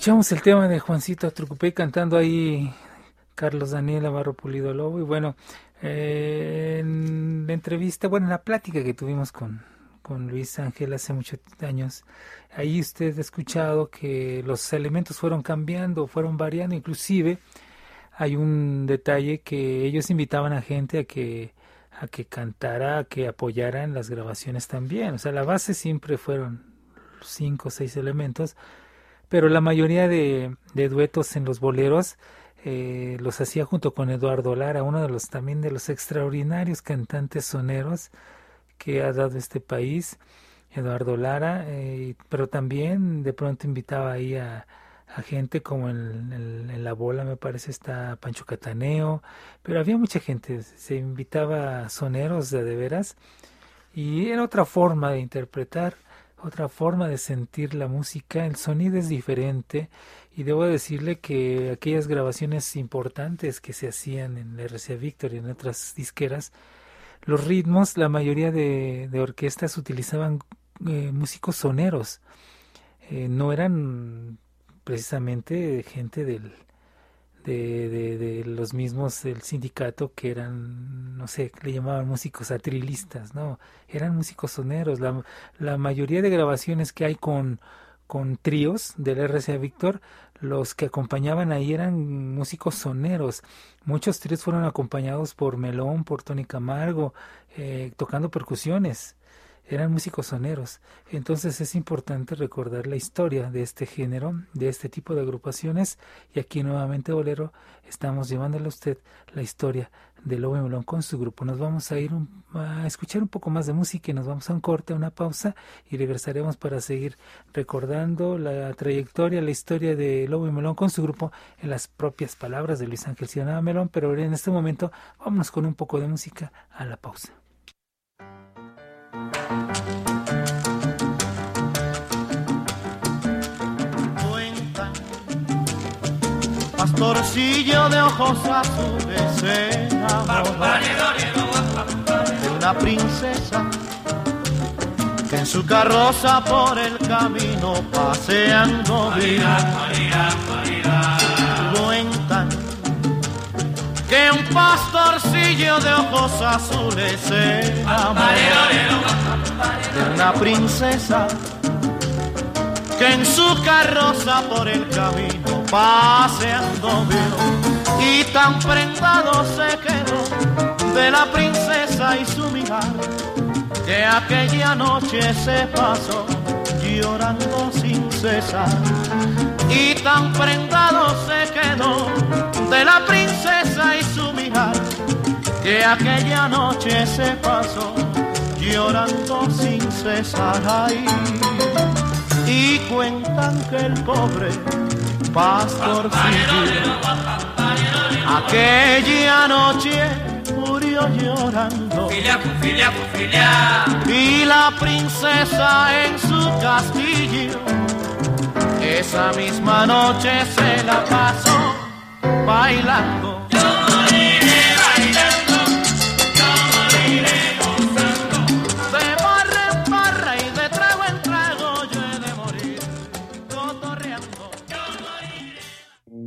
Escuchamos el tema de Juancito Trucupey cantando ahí Carlos Daniel Abarro Pulido Lobo y bueno, eh, en la entrevista, bueno, en la plática que tuvimos con, con Luis Ángel hace muchos años, ahí usted ha escuchado que los elementos fueron cambiando, fueron variando, inclusive hay un detalle que ellos invitaban a gente a que a que cantara, a que apoyara en las grabaciones también. O sea, la base siempre fueron cinco o seis elementos, pero la mayoría de, duetos en los boleros eh, los hacía junto con Eduardo Lara, uno de los también de los extraordinarios cantantes soneros que ha dado este país, Eduardo Lara, eh, pero también de pronto invitaba ahí a, gente como en, en, La Bola, me parece, está Pancho Cataneo, pero había mucha gente, se invitaba a soneros de, de veras, y era otra forma de interpretar, otra forma de sentir la música, el sonido es diferente, y debo decirle que aquellas grabaciones importantes que se hacían en la RCA Victor y en otras disqueras, los ritmos, la mayoría de, orquestas utilizaban eh, músicos soneros, eh, no eran precisamente gente del, de, de, los mismos del sindicato que eran, no sé, le llamaban músicos atrilistas, no, eran músicos soneros. La, la mayoría de grabaciones que hay con, con tríos del RCA Víctor, los que acompañaban ahí eran músicos soneros. Muchos tríos fueron acompañados por Melón, por Tony Camargo, eh, tocando percusiones. Eran músicos soneros. Entonces es importante recordar la historia de este género, de este tipo de agrupaciones. Y aquí nuevamente, Bolero, estamos llevándole a usted la historia de Lobo y Melón con su grupo. Nos vamos a ir a escuchar un poco más de música y nos vamos a un corte, a una pausa y regresaremos para seguir recordando la trayectoria, la historia de Lobo y Melón con su grupo en las propias palabras de Luis Ángel Ciudadano Melón. Pero en este momento vámonos con un poco de música a la pausa. Pastorcillo de ojos azules de una princesa que en su carroza por el camino paseando cuentan que un pastorcillo de ojos azules de una princesa que en su carroza por el camino paseando vio y tan prendado se quedó de la princesa y su mirar que aquella noche se pasó llorando sin cesar. Y tan prendado se quedó de la princesa y su mirar que aquella noche se pasó llorando sin cesar. Ahí y cuentan que el pobre pastorcillo aquella noche murió llorando. Y la princesa en su castillo esa misma noche se la pasó bailando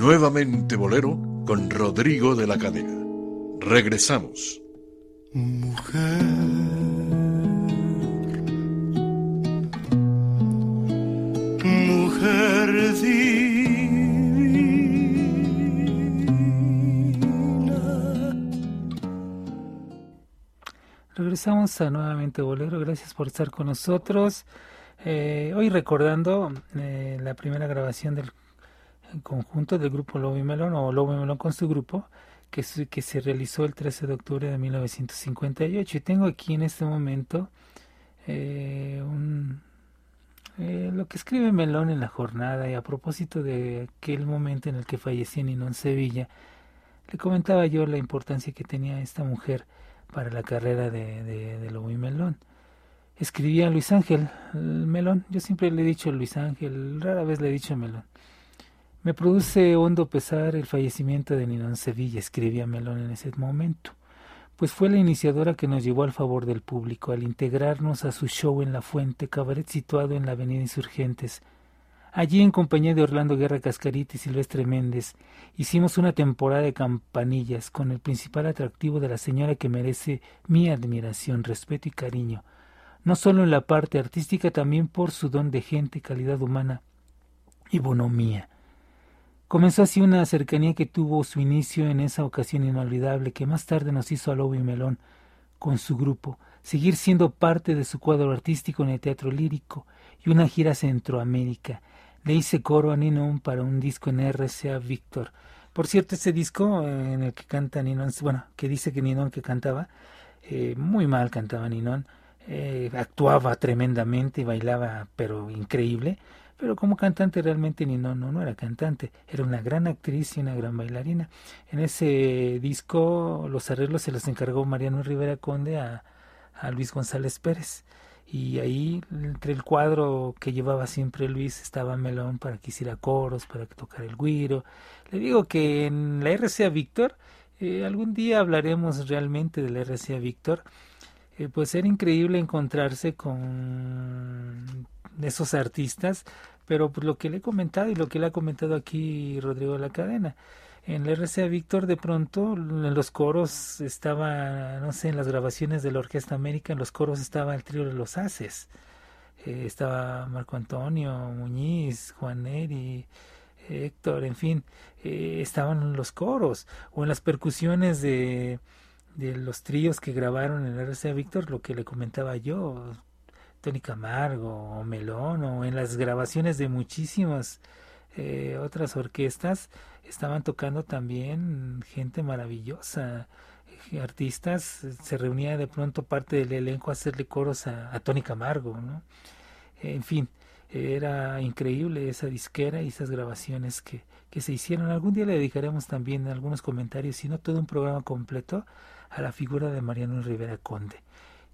Nuevamente Bolero con Rodrigo de la Cadena. Regresamos. Mujer. Mujer Regresamos a nuevamente Bolero, gracias por estar con nosotros. Eh, hoy recordando eh, la primera grabación del conjunto del grupo Lobo y Melón o Lobo y Melón con su grupo que, que se realizó el 13 de octubre de 1958 y tengo aquí en este momento eh, un, lo que escribe Melón en la jornada y a propósito de aquel momento en el que falleció Ninón Sevilla le comentaba yo la importancia que tenía esta mujer para la carrera de, de, Lobo y Melón. Escribía Luis Ángel Melón, yo siempre le he dicho Luis Ángel, rara vez le he dicho Melón. Me produce hondo pesar el fallecimiento de Ninón Sevilla, escribía Melón en ese momento, pues fue la iniciadora que nos llevó al favor del público al integrarnos a su show en La Fuente, cabaret situado en la Avenida Insurgentes, Allí, en compañía de Orlando Guerra Cascarita y Silvestre Méndez, hicimos una temporada de campanillas con el principal atractivo de la señora que merece mi admiración, respeto y cariño, no solo en la parte artística, también por su don de gente, calidad humana y bonomía. Comenzó así una cercanía que tuvo su inicio en esa ocasión inolvidable que más tarde nos hizo a Lobo y Melón con su grupo, seguir siendo parte de su cuadro artístico en el teatro lírico y una gira Centroamérica, le hice coro a Ninon para un disco en RCA Victor. Por cierto, ese disco eh, en el que canta Ninon, bueno, que dice que Ninon que cantaba, eh, muy mal cantaba Ninon, eh, actuaba tremendamente bailaba, pero increíble, pero como cantante realmente Ninon no, no era cantante, era una gran actriz y una gran bailarina. En ese disco los arreglos se los encargó Mariano Rivera Conde a, a Luis González Pérez y ahí entre el cuadro que llevaba siempre Luis estaba Melón para que hiciera coros, para que tocara el guiro. Le digo que en la RCA Víctor, eh, algún día hablaremos realmente de la RCA Víctor, eh, pues era increíble encontrarse con esos artistas, pero pues lo que le he comentado y lo que le ha comentado aquí Rodrigo de la Cadena, en la RCA Víctor de pronto en los coros estaba, no sé, en las grabaciones de la Orquesta América, en los coros estaba el trío de los Haces, eh, estaba Marco Antonio, Muñiz, Juan Neri, Héctor, en fin, eh, estaban los coros, o en las percusiones de, de los tríos que grabaron en la RCA Víctor, lo que le comentaba yo, Tony Camargo, o Melón, o en las grabaciones de muchísimas eh, otras orquestas, estaban tocando también gente maravillosa, eh, artistas, se reunía de pronto parte del elenco a hacerle coros a, Tony Camargo, ¿no? En fin, era increíble esa disquera y esas grabaciones que, que se hicieron. Algún día le dedicaremos también algunos comentarios, si no todo un programa completo, a la figura de Mariano Rivera Conde,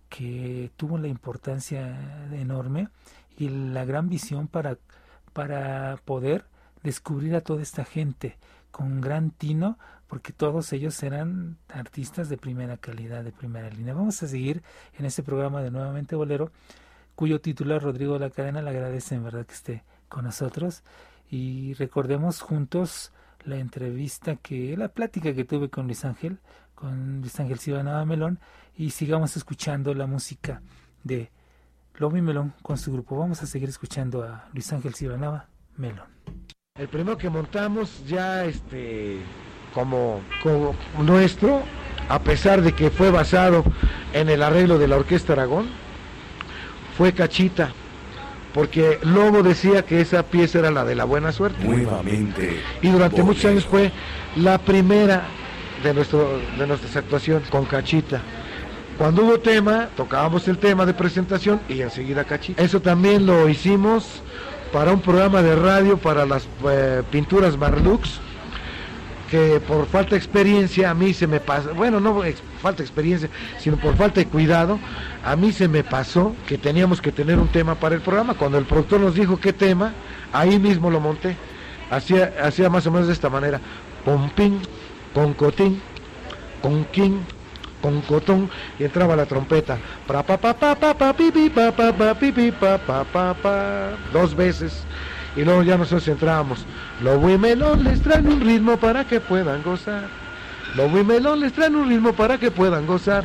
que tuvo la importancia enorme y la gran visión para, para poder descubrir a toda esta gente con gran tino, porque todos ellos eran artistas de primera calidad, de primera línea. Vamos a seguir en este programa de Nuevamente Bolero, cuyo titular Rodrigo de la Cadena le agradece en verdad que esté con nosotros y recordemos juntos la entrevista que, la plática que tuve con Luis Ángel, con Luis Ángel Silva Melón y sigamos escuchando la música de Lobo y Melón con su grupo. Vamos a seguir escuchando a Luis Ángel Silva Melón. El primero que montamos ya este como, como nuestro, a pesar de que fue basado en el arreglo de la Orquesta Aragón, fue Cachita, porque Lobo decía que esa pieza era la de la buena suerte. Nuevamente. Y durante muchos años fue la primera de, nuestro, de nuestras actuaciones con Cachita. Cuando hubo tema, tocábamos el tema de presentación y enseguida Cachita. Eso también lo hicimos para un programa de radio para las eh, pinturas Marlux, que por falta de experiencia a mí se me pasa, bueno, no falta de experiencia, sino por falta de cuidado, a mí se me pasó que teníamos que tener un tema para el programa. Cuando el productor nos dijo qué tema, ahí mismo lo monté. Hacía, hacía más o menos de esta manera, pompín, con cotín, con quín, con cotón y entraba la trompeta. Pra, pa, pa, pa, pa, pa, pi, pa, pa, pa, pi, pa, pa, pa, pa, dos veces. Y luego ya nosotros entrábamos. Los melón les traen un ritmo para que puedan gozar. Los melón les traen un ritmo para que puedan gozar.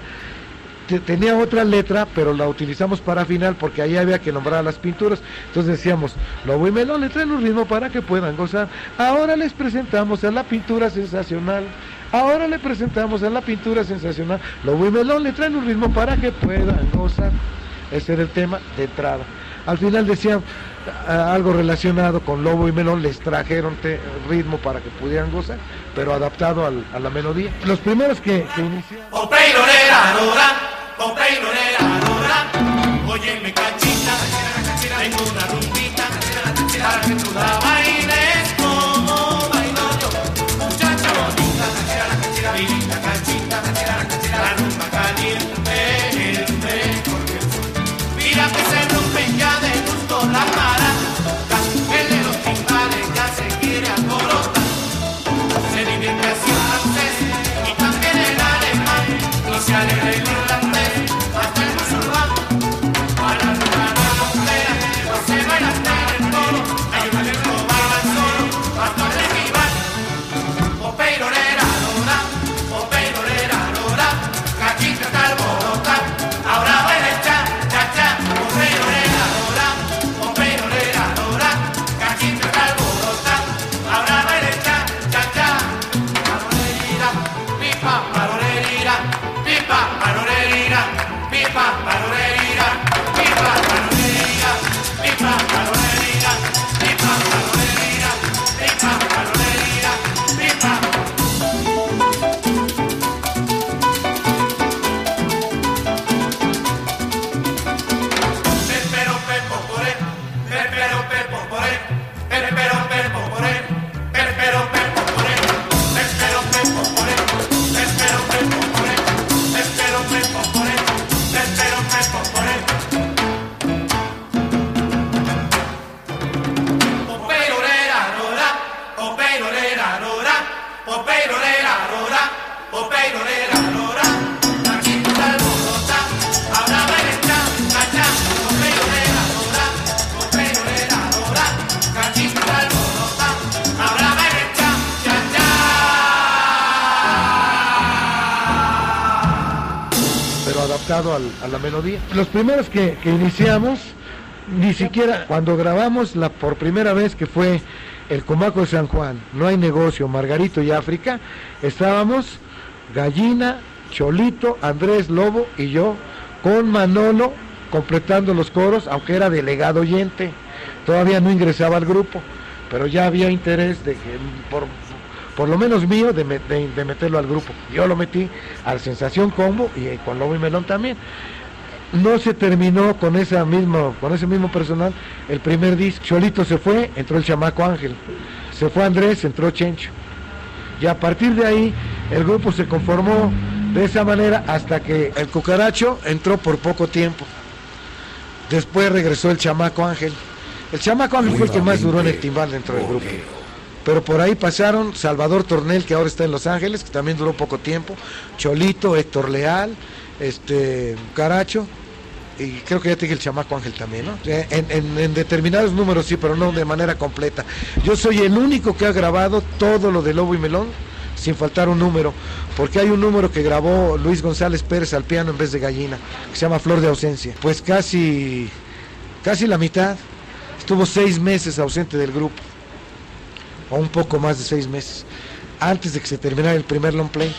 Tenía otra letra, pero la utilizamos para final porque ahí había que nombrar las pinturas. Entonces decíamos, Lobo y Melón les traen un ritmo para que puedan gozar. Ahora les presentamos a la pintura sensacional. Ahora le presentamos a la pintura sensacional. Lobo y Melón le traen un ritmo para que puedan gozar. Ese era el tema de entrada. Al final decían algo relacionado con Lobo y Melón, les trajeron ritmo para que pudieran gozar, pero adaptado a la melodía. Los primeros que iniciaron... Oye, cachita, tengo una rumbita para que tú la bailes como bailo yo. Muchacha bonita, linda cachita, la rumba caliente, el mejor que Mira que se rompen ya de gusto las maracas, el de los timbales ya se quiere alborotar. Se divierte así francés y también el alemán y se alegra el al- a la melodía. Los primeros que, que iniciamos, ni siquiera cuando grabamos la por primera vez que fue el Comaco de San Juan, No hay negocio, Margarito y África, estábamos Gallina, Cholito, Andrés Lobo y yo con Manolo completando los coros, aunque era delegado oyente, todavía no ingresaba al grupo, pero ya había interés de que por por lo menos mío, de, me- de- de meterlo al grupo. Yo lo metí al Sensación Combo y eh, con Lobo y Melón también. No se terminó con esa mismo, con ese mismo personal el primer disco. Cholito se fue, entró el chamaco Ángel. Se fue Andrés, entró Chencho. Y a partir de ahí el grupo se conformó de esa manera hasta que el cucaracho entró por poco tiempo. Después regresó el chamaco Ángel. El chamaco Ángel fue el que más duró en el timbal dentro del grupo. Pero por ahí pasaron Salvador Tornel, que ahora está en Los Ángeles, que también duró poco tiempo, Cholito, Héctor Leal, este Caracho, y creo que ya te dije el chamaco Ángel también, ¿no? Eh, En, en- en determinados números sí, pero no de manera completa. Yo soy el único que ha grabado todo lo de Lobo y Melón, sin faltar un número, porque hay un número que grabó Luis González Pérez al piano en vez de gallina, que se llama Flor de Ausencia. Pues casi, casi la mitad. Estuvo seis meses ausente del grupo o un poco más de seis meses, antes de que se terminara el primer long play.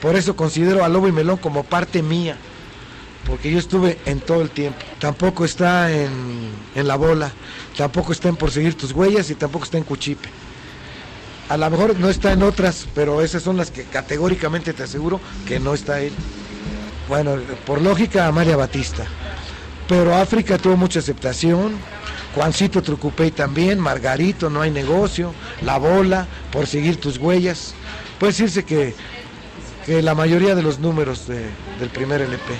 Por eso considero a Lobo y Melón como parte mía, porque yo estuve en todo el tiempo. Tampoco está en, en La Bola, tampoco está en Por Seguir Tus Huellas y tampoco está en Cuchipe. A lo mejor no está en otras, pero esas son las que categóricamente te aseguro que no está él. Bueno, por lógica, Amalia Batista. Pero África tuvo mucha aceptación. Juancito Trucupey también, Margarito, No hay negocio, La Bola, Por seguir tus huellas. Puede decirse que, que la mayoría de los números de- del primer LP.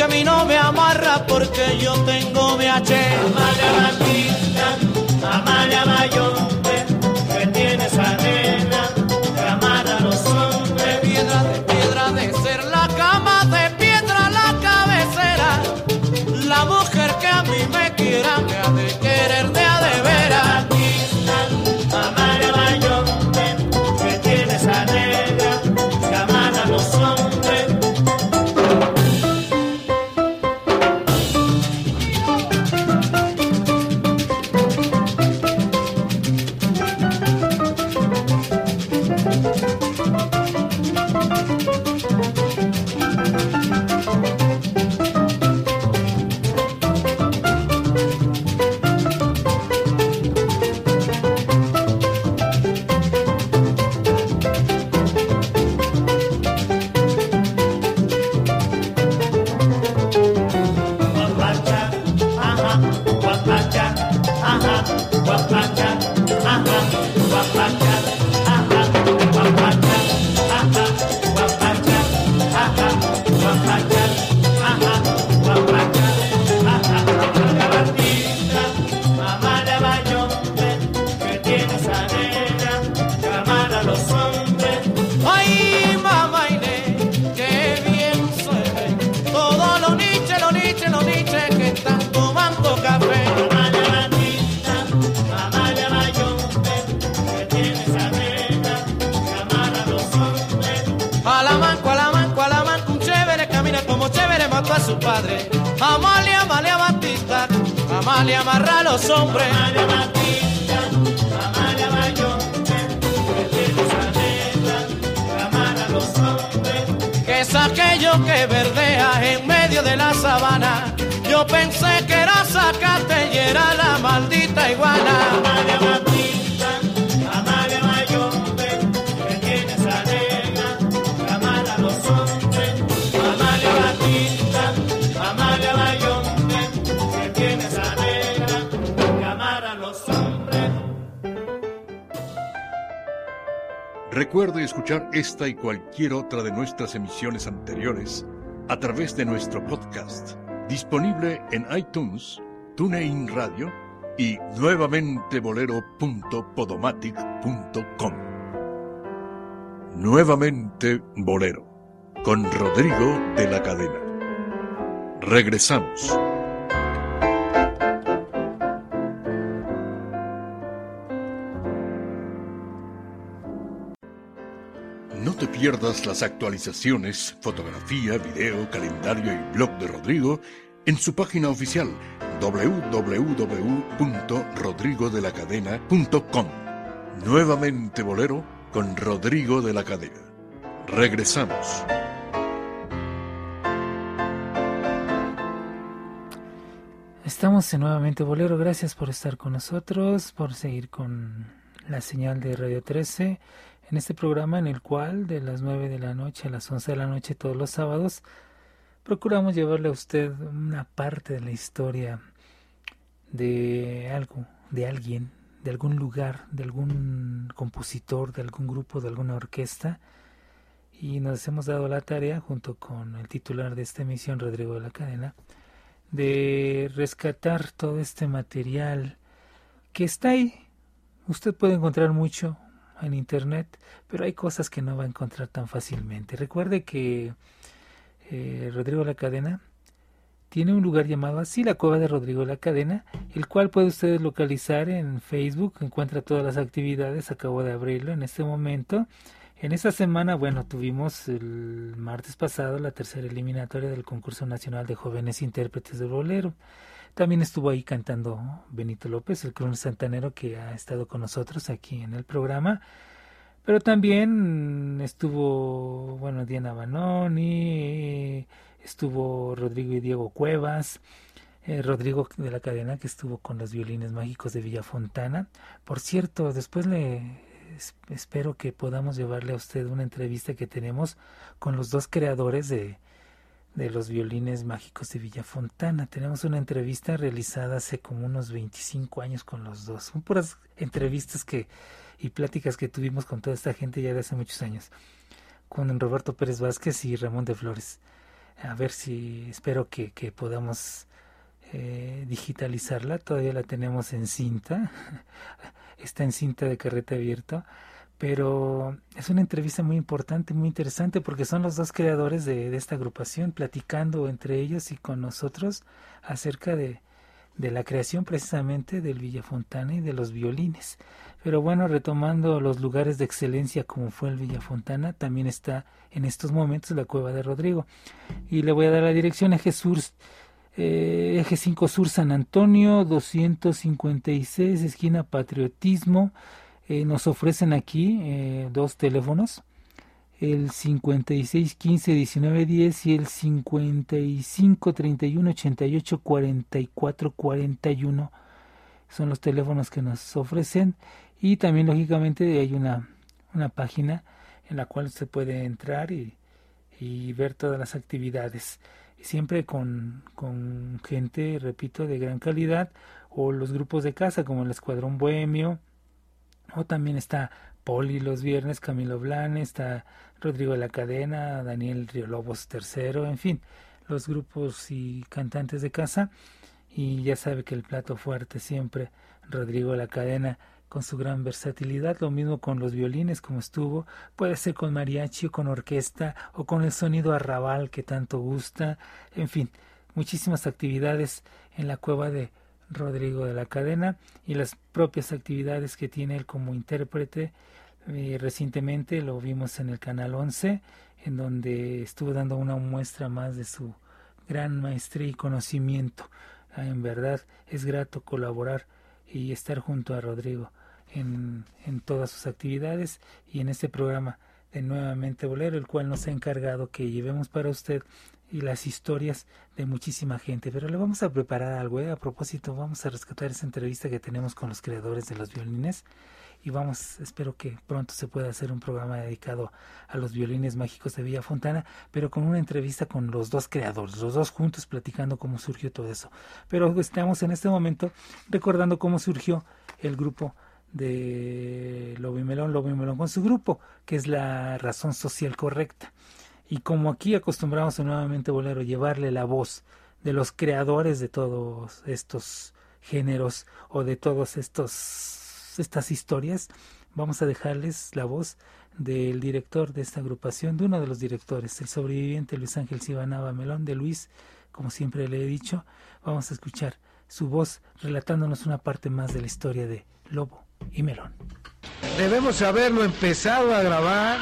Nicha a mí no me amarra porque yo tengo mi H. Amalia Batista, Amalia Bayonte, esta y cualquier otra de nuestras emisiones anteriores a través de nuestro podcast, disponible en iTunes, TuneIn Radio y nuevamente bolero.podomatic.com. Nuevamente Bolero, con Rodrigo de la Cadena. Regresamos. Las actualizaciones, fotografía, video, calendario y blog de Rodrigo en su página oficial www.rodrigodelacadena.com. Nuevamente Bolero con Rodrigo de la Cadena. Regresamos. Estamos en nuevamente Bolero, gracias por estar con nosotros, por seguir con la señal de Radio 13 en este programa en el cual de las 9 de la noche a las 11 de la noche todos los sábados procuramos llevarle a usted una parte de la historia de algo, de alguien, de algún lugar, de algún compositor, de algún grupo, de alguna orquesta y nos hemos dado la tarea junto con el titular de esta emisión, Rodrigo de la Cadena, de rescatar todo este material que está ahí. Usted puede encontrar mucho en internet, pero hay cosas que no va a encontrar tan fácilmente. Recuerde que eh, Rodrigo La Cadena tiene un lugar llamado así, la Cueva de Rodrigo La Cadena, el cual puede usted localizar en Facebook, encuentra todas las actividades, acabo de abrirlo en este momento. En esta semana, bueno, tuvimos el martes pasado la tercera eliminatoria del concurso nacional de jóvenes intérpretes de bolero. También estuvo ahí cantando Benito López, el crooner santanero que ha estado con nosotros aquí en el programa. Pero también estuvo, bueno, Diana Banoni, estuvo Rodrigo y Diego Cuevas, eh, Rodrigo de la Cadena que estuvo con los violines mágicos de Villafontana. Por cierto, después le es- espero que podamos llevarle a usted una entrevista que tenemos con los dos creadores de, de los violines mágicos de Villafontana. Tenemos una entrevista realizada hace como unos 25 años con los dos. Son puras entrevistas que y pláticas que tuvimos con toda esta gente ya de hace muchos años. Con Roberto Pérez Vázquez y Ramón de Flores. A ver si espero que, que podamos eh, digitalizarla. Todavía la tenemos en cinta. Está en cinta de carrete abierto pero es una entrevista muy importante, muy interesante, porque son los dos creadores de, esta agrupación platicando entre ellos y con nosotros acerca de, de la creación precisamente del Villafontana y de los violines. Pero bueno, retomando los lugares de excelencia como fue el Villafontana, también está en estos momentos la Cueva de Rodrigo. Y le voy a dar la dirección Eje Sur, eh, Eje 5 Sur San Antonio, 256, esquina Patriotismo, eh, nos ofrecen aquí eh, dos teléfonos, el 56 15 19 10 y el 55 31 88 44 41 son los teléfonos que nos ofrecen y también lógicamente hay una, una página en la cual se puede entrar y, y ver todas las actividades. Siempre con, con gente repito de gran calidad o los grupos de casa como el Escuadrón Bohemio o también está Poli los viernes, Camilo Blanes, está Rodrigo de la Cadena, Daniel Lobos III, en fin, los grupos y cantantes de casa. Y ya sabe que el plato fuerte siempre, Rodrigo de la Cadena, con su gran versatilidad, lo mismo con los violines como estuvo, puede ser con mariachi o con orquesta o con el sonido arrabal que tanto gusta, en fin, muchísimas actividades en la cueva de Rodrigo de la Cadena y las propias actividades que tiene él como intérprete. Eh, recientemente lo vimos en el Canal 11, en donde estuvo dando una muestra más de su gran maestría y conocimiento. Ah, en verdad es grato colaborar y estar junto a Rodrigo en, en todas sus actividades y en este programa de Nuevamente Bolero, el cual nos ha encargado que llevemos para usted y las historias de muchísima gente. Pero le vamos a preparar algo, ¿eh? a propósito, vamos a rescatar esa entrevista que tenemos con los creadores de los violines y vamos, espero que pronto se pueda hacer un programa dedicado a los violines mágicos de Villa Fontana, pero con una entrevista con los dos creadores, los dos juntos platicando cómo surgió todo eso. Pero estamos en este momento recordando cómo surgió el grupo de Lobo y Melón, Lobo y Melón con su grupo, que es la razón social correcta. Y como aquí acostumbramos a nuevamente Bolero llevarle la voz de los creadores de todos estos géneros o de todas estas historias, vamos a dejarles la voz del director de esta agrupación, de uno de los directores, el sobreviviente Luis Ángel Sibanaba Melón, de Luis, como siempre le he dicho, vamos a escuchar su voz relatándonos una parte más de la historia de Lobo y Melón. Debemos haberlo empezado a grabar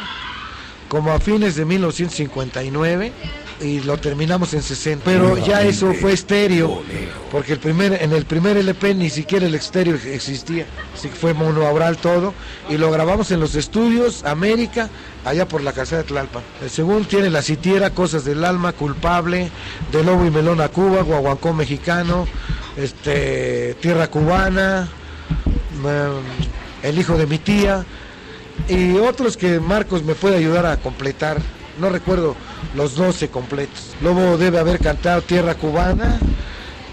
como a fines de 1959 y lo terminamos en 60. Pero ya eso fue estéreo, porque el primer, en el primer LP ni siquiera el estéreo existía, así que fue monoaural todo, y lo grabamos en los estudios América, allá por la casa de Tlalpan. El segundo tiene La Sitiera, Cosas del Alma, Culpable, De Lobo y Melón a Cuba, Guaguancó Mexicano, este, Tierra Cubana, El Hijo de mi Tía, y otros que Marcos me puede ayudar a completar. No recuerdo los 12 completos. Lobo debe haber cantado Tierra Cubana.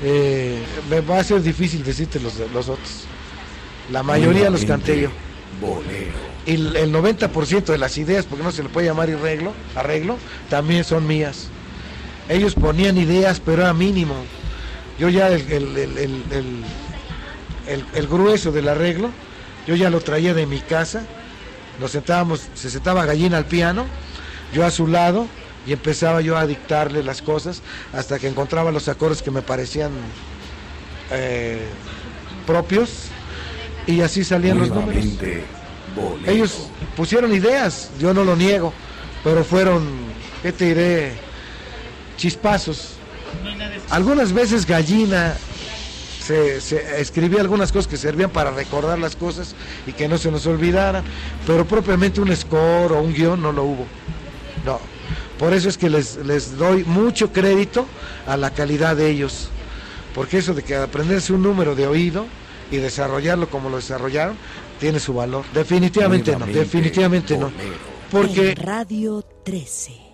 Eh, me va a ser difícil decirte los, los otros. La mayoría los canté yo. Y el, 90% de las ideas, porque no se le puede llamar arreglo, arreglo, también son mías. Ellos ponían ideas, pero era mínimo. Yo ya el, el grueso del arreglo, yo ya lo traía de mi casa nos sentábamos, se sentaba Gallina al piano, yo a su lado, y empezaba yo a dictarle las cosas hasta que encontraba los acordes que me parecían eh, propios y así salían los números. Ellos pusieron ideas, yo no lo niego, pero fueron, ¿qué te diré? Chispazos. Algunas veces Gallina se, escribía algunas cosas que servían para recordar las cosas y que no se nos olvidaran, pero propiamente un score o un guion no lo hubo. No. Por eso es que les, les doy mucho crédito a la calidad de ellos. Porque eso de que aprenderse un número de oído y desarrollarlo como lo desarrollaron, tiene su valor. Definitivamente no, definitivamente no. Porque... Radio 13.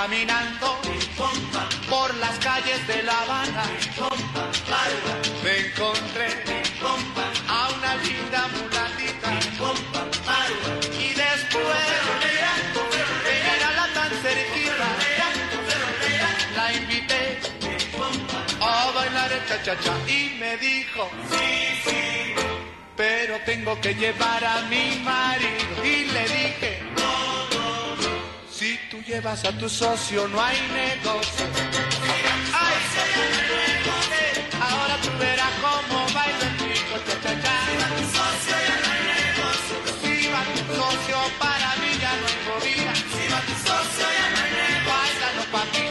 Caminando por las calles de La Habana, me encontré a una linda mulatita y después de la tan cerquita, la invité a bailar el cha-cha-cha y me dijo, sí, sí, pero tengo que llevar a mi marido tú llevas a tu socio no hay negocio. Ay, ahora tú verás cómo baila el chico cha-cha-cha. Si va tu socio para mí ya no hay movida. Si va tu socio ya no hay negocio. Báilalo pa' mí,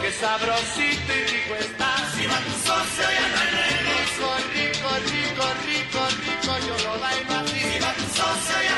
que sabrosito y rico está. Si va tu socio ya no hay negocio. Rico, rico, rico, rico, rico, yo lo bailo así. Si va tu socio ya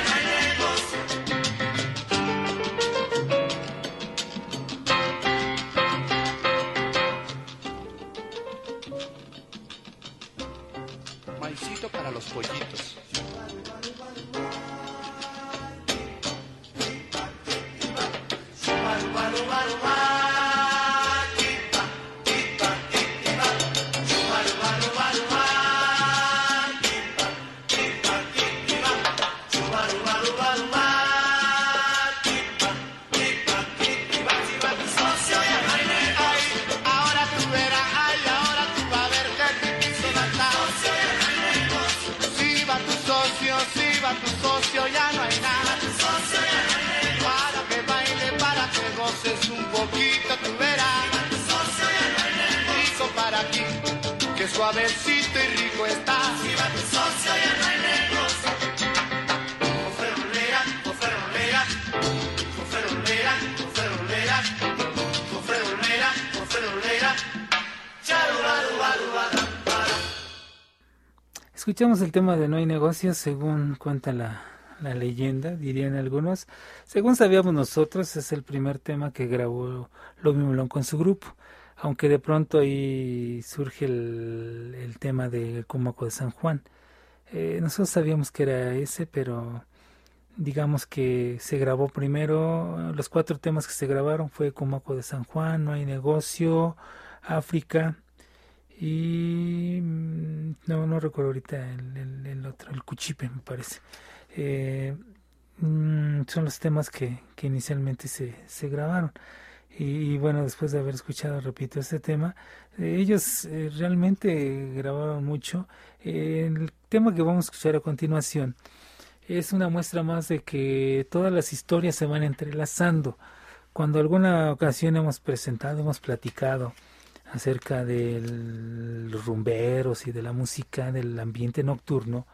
Escuchamos el tema de No hay negocios según cuenta la, la leyenda, dirían algunos. Según sabíamos nosotros, es el primer tema que grabó Melón con su grupo. Aunque de pronto ahí surge el, el tema de Cumaco de San Juan. Eh, nosotros sabíamos que era ese, pero digamos que se grabó primero. Los cuatro temas que se grabaron fue Cumaco de San Juan, No hay negocio, África y mm, no no recuerdo ahorita el, otro el cuchipe me parece. Eh, mm, son los temas que, que inicialmente se, se grabaron. Y, bueno después de haber escuchado repito este tema ellos eh, realmente grabaron mucho. El tema que vamos a escuchar a continuación es una muestra más de que todas las historias se van entrelazando. Cuando alguna ocasión hemos presentado hemos platicado acerca de los rumberos y de la música del ambiente nocturno.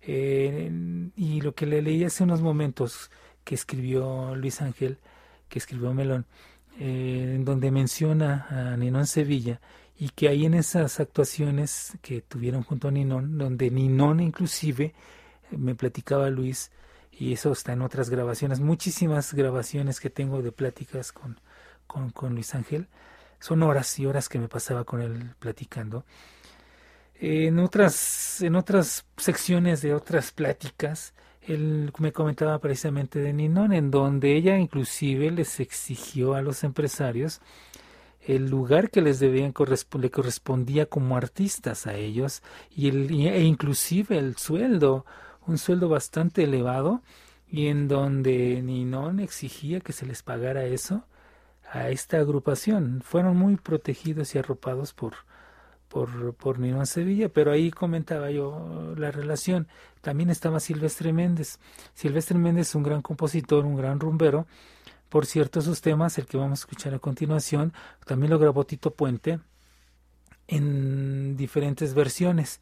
Eh, y lo que le leí hace unos momentos que escribió Luis Ángel, que escribió Melón, eh, en donde menciona a Ninón Sevilla y que ahí en esas actuaciones que tuvieron junto a Ninón, donde Ninón inclusive, eh, me platicaba Luis, y eso está en otras grabaciones, muchísimas grabaciones que tengo de pláticas con, con, con Luis Ángel, son horas y horas que me pasaba con él platicando. En otras, en otras secciones de otras pláticas, él me comentaba precisamente de Ninón, en donde ella inclusive les exigió a los empresarios el lugar que les debían le correspondía como artistas a ellos y el, e inclusive el sueldo, un sueldo bastante elevado y en donde Ninón exigía que se les pagara eso a esta agrupación. Fueron muy protegidos y arropados por, por, por Ninón Sevilla, pero ahí comentaba yo la relación. También estaba Silvestre Méndez. Silvestre Méndez, un gran compositor, un gran rumbero. Por cierto, sus temas, el que vamos a escuchar a continuación, también lo grabó Tito Puente en diferentes versiones.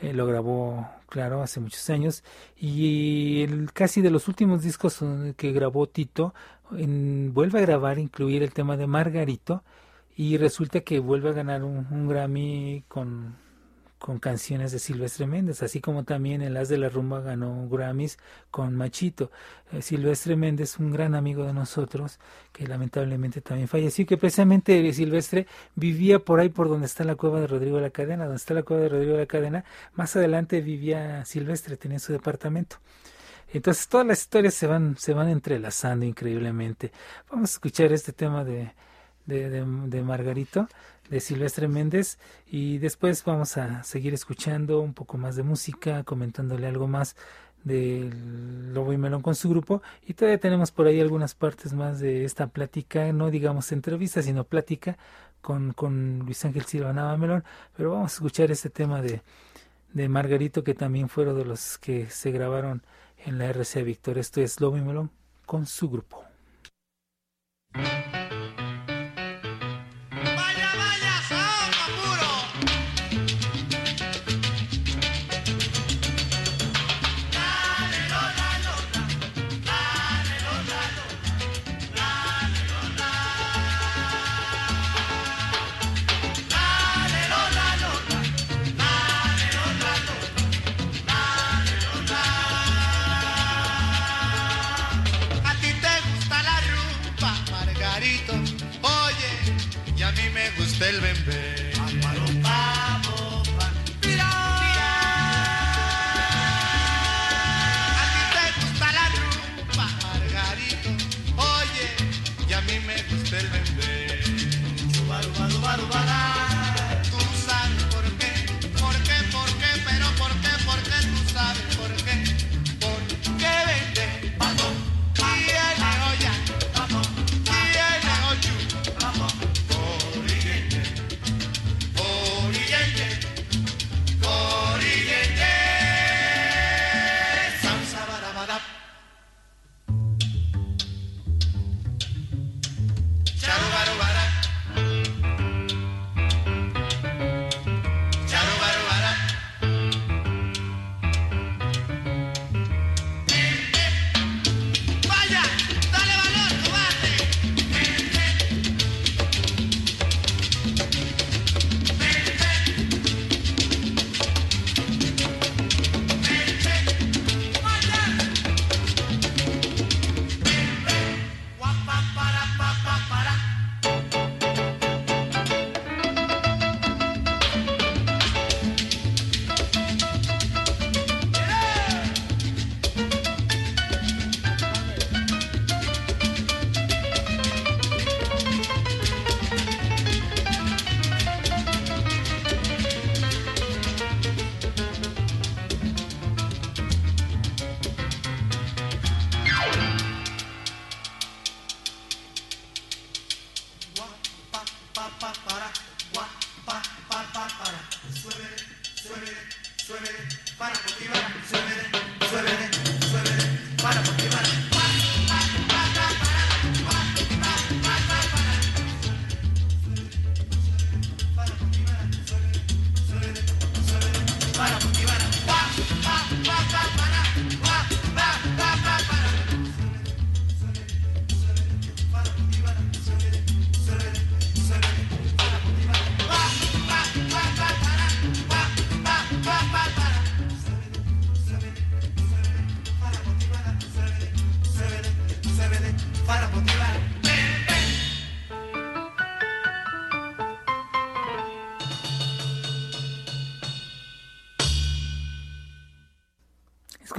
Eh, lo grabó, claro, hace muchos años. Y el, casi de los últimos discos eh, que grabó Tito, en- vuelve a grabar, incluir el tema de Margarito. Y resulta que vuelve a ganar un, un Grammy con, con canciones de Silvestre Méndez, así como también en Las de la Rumba ganó Grammys con Machito. Eh, Silvestre Méndez, un gran amigo de nosotros, que lamentablemente también falleció, que precisamente Silvestre vivía por ahí por donde está la cueva de Rodrigo de la Cadena, donde está la cueva de Rodrigo de la Cadena, más adelante vivía Silvestre, tenía su departamento. Entonces todas las historias se van, se van entrelazando increíblemente. Vamos a escuchar este tema de, de, de, de Margarito, de Silvestre Méndez, y después vamos a seguir escuchando un poco más de música, comentándole algo más del Lobo y Melón con su grupo y todavía tenemos por ahí algunas partes más de esta plática, no digamos entrevista, sino plática con, con Luis Ángel Silva Nava Melón, pero vamos a escuchar este tema de, de Margarito que también fueron de los que se grabaron en la RCA Víctor. Esto es Lobo y Melón con su grupo.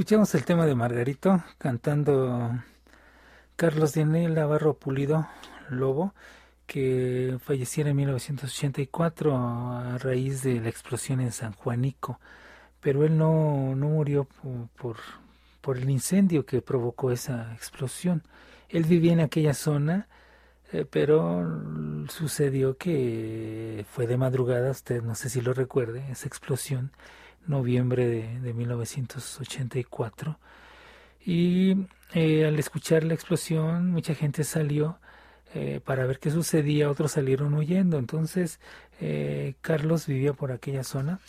Escuchamos el tema de Margarito cantando Carlos Daniel Navarro Pulido Lobo, que falleciera en 1984 a raíz de la explosión en San Juanico, pero él no, no murió po- por, por el incendio que provocó esa explosión. Él vivía en aquella zona, eh, pero sucedió que fue de madrugada, usted no sé si lo recuerde, esa explosión, noviembre de, de 1984. Y eh, al escuchar la explosión, mucha gente salió eh, para ver qué sucedía, otros salieron huyendo. Entonces, eh, Carlos vivía por aquella zona.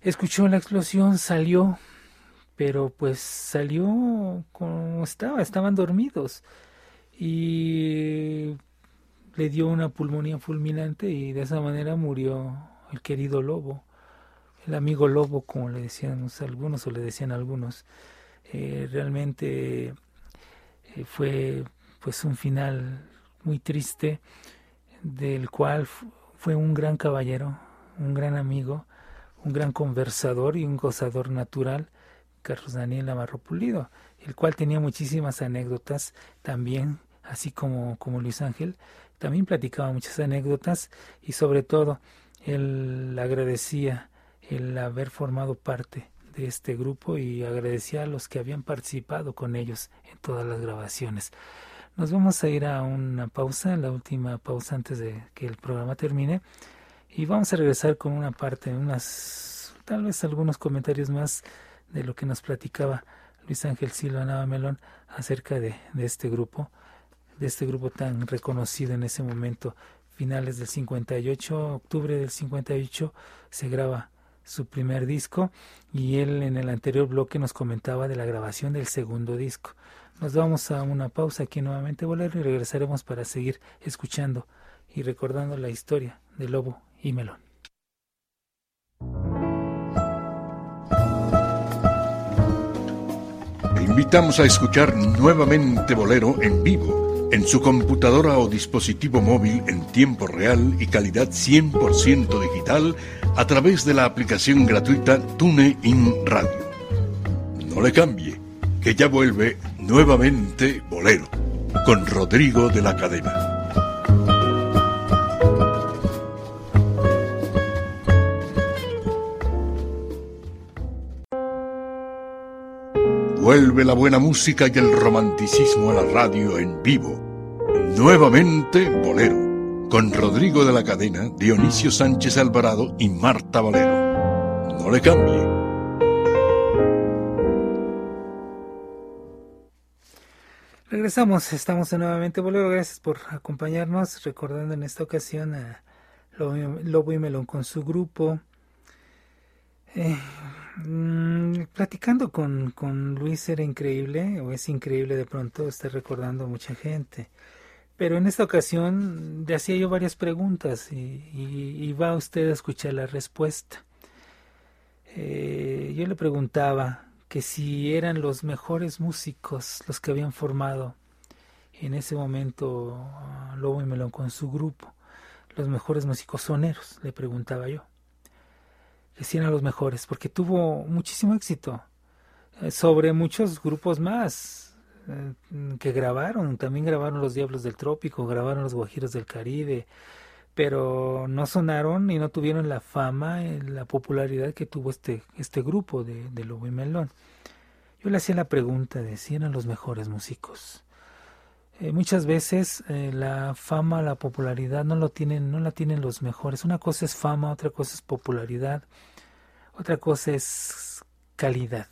Escuchó la explosión, salió, pero pues salió como estaba, estaban dormidos. Y le dio una pulmonía fulminante y de esa manera murió el querido lobo, el amigo lobo, como le decíamos algunos o le decían algunos. Eh, realmente eh, fue pues un final muy triste del cual fu- fue un gran caballero, un gran amigo, un gran conversador y un gozador natural Carlos Daniel Navarro Pulido, el cual tenía muchísimas anécdotas también, así como, como Luis Ángel, también platicaba muchas anécdotas y sobre todo él agradecía el haber formado parte de este grupo y agradecía a los que habían participado con ellos en todas las grabaciones. Nos vamos a ir a una pausa, la última pausa antes de que el programa termine y vamos a regresar con una parte, unas tal vez algunos comentarios más de lo que nos platicaba Luis Ángel Silva Nava acerca de, de este grupo, de este grupo tan reconocido en ese momento, finales del 58, octubre del 58, se graba su primer disco y él en el anterior bloque nos comentaba de la grabación del segundo disco. Nos vamos a una pausa aquí nuevamente Bolero y regresaremos para seguir escuchando y recordando la historia de Lobo y Melón. Invitamos a escuchar nuevamente Bolero en vivo, en su computadora o dispositivo móvil en tiempo real y calidad 100% digital a través de la aplicación gratuita TuneIn Radio. No le cambie, que ya vuelve nuevamente Bolero, con Rodrigo de la Cadena. Vuelve la buena música y el romanticismo a la radio en vivo. Nuevamente Bolero, con Rodrigo de la Cadena, Dionisio Sánchez Alvarado y Marta Valero. No le cambie. Regresamos, estamos nuevamente Bolero, gracias por acompañarnos, recordando en esta ocasión a Lobo y Melón con su grupo. Eh, Mm, platicando con, con Luis era increíble, o es increíble de pronto estar recordando a mucha gente. Pero en esta ocasión le hacía yo varias preguntas y, va usted a escuchar la respuesta. Eh, yo le preguntaba que si eran los mejores músicos los que habían formado en ese momento Lobo y Melón con su grupo, los mejores músicos soneros, le preguntaba yo. Que a los mejores, porque tuvo muchísimo éxito eh, sobre muchos grupos más que grabaron, también grabaron los Diablos del Trópico, grabaron los Guajiros del Caribe, pero no sonaron y no tuvieron la fama, eh, la popularidad que tuvo este, este grupo de, de Lobo y Melón. Yo le hacía la pregunta de si eran los mejores músicos. muchas veces la fama, la popularidad no lo tienen, no la tienen los mejores. Una cosa es fama, otra cosa es popularidad. Otra cosa es calidad.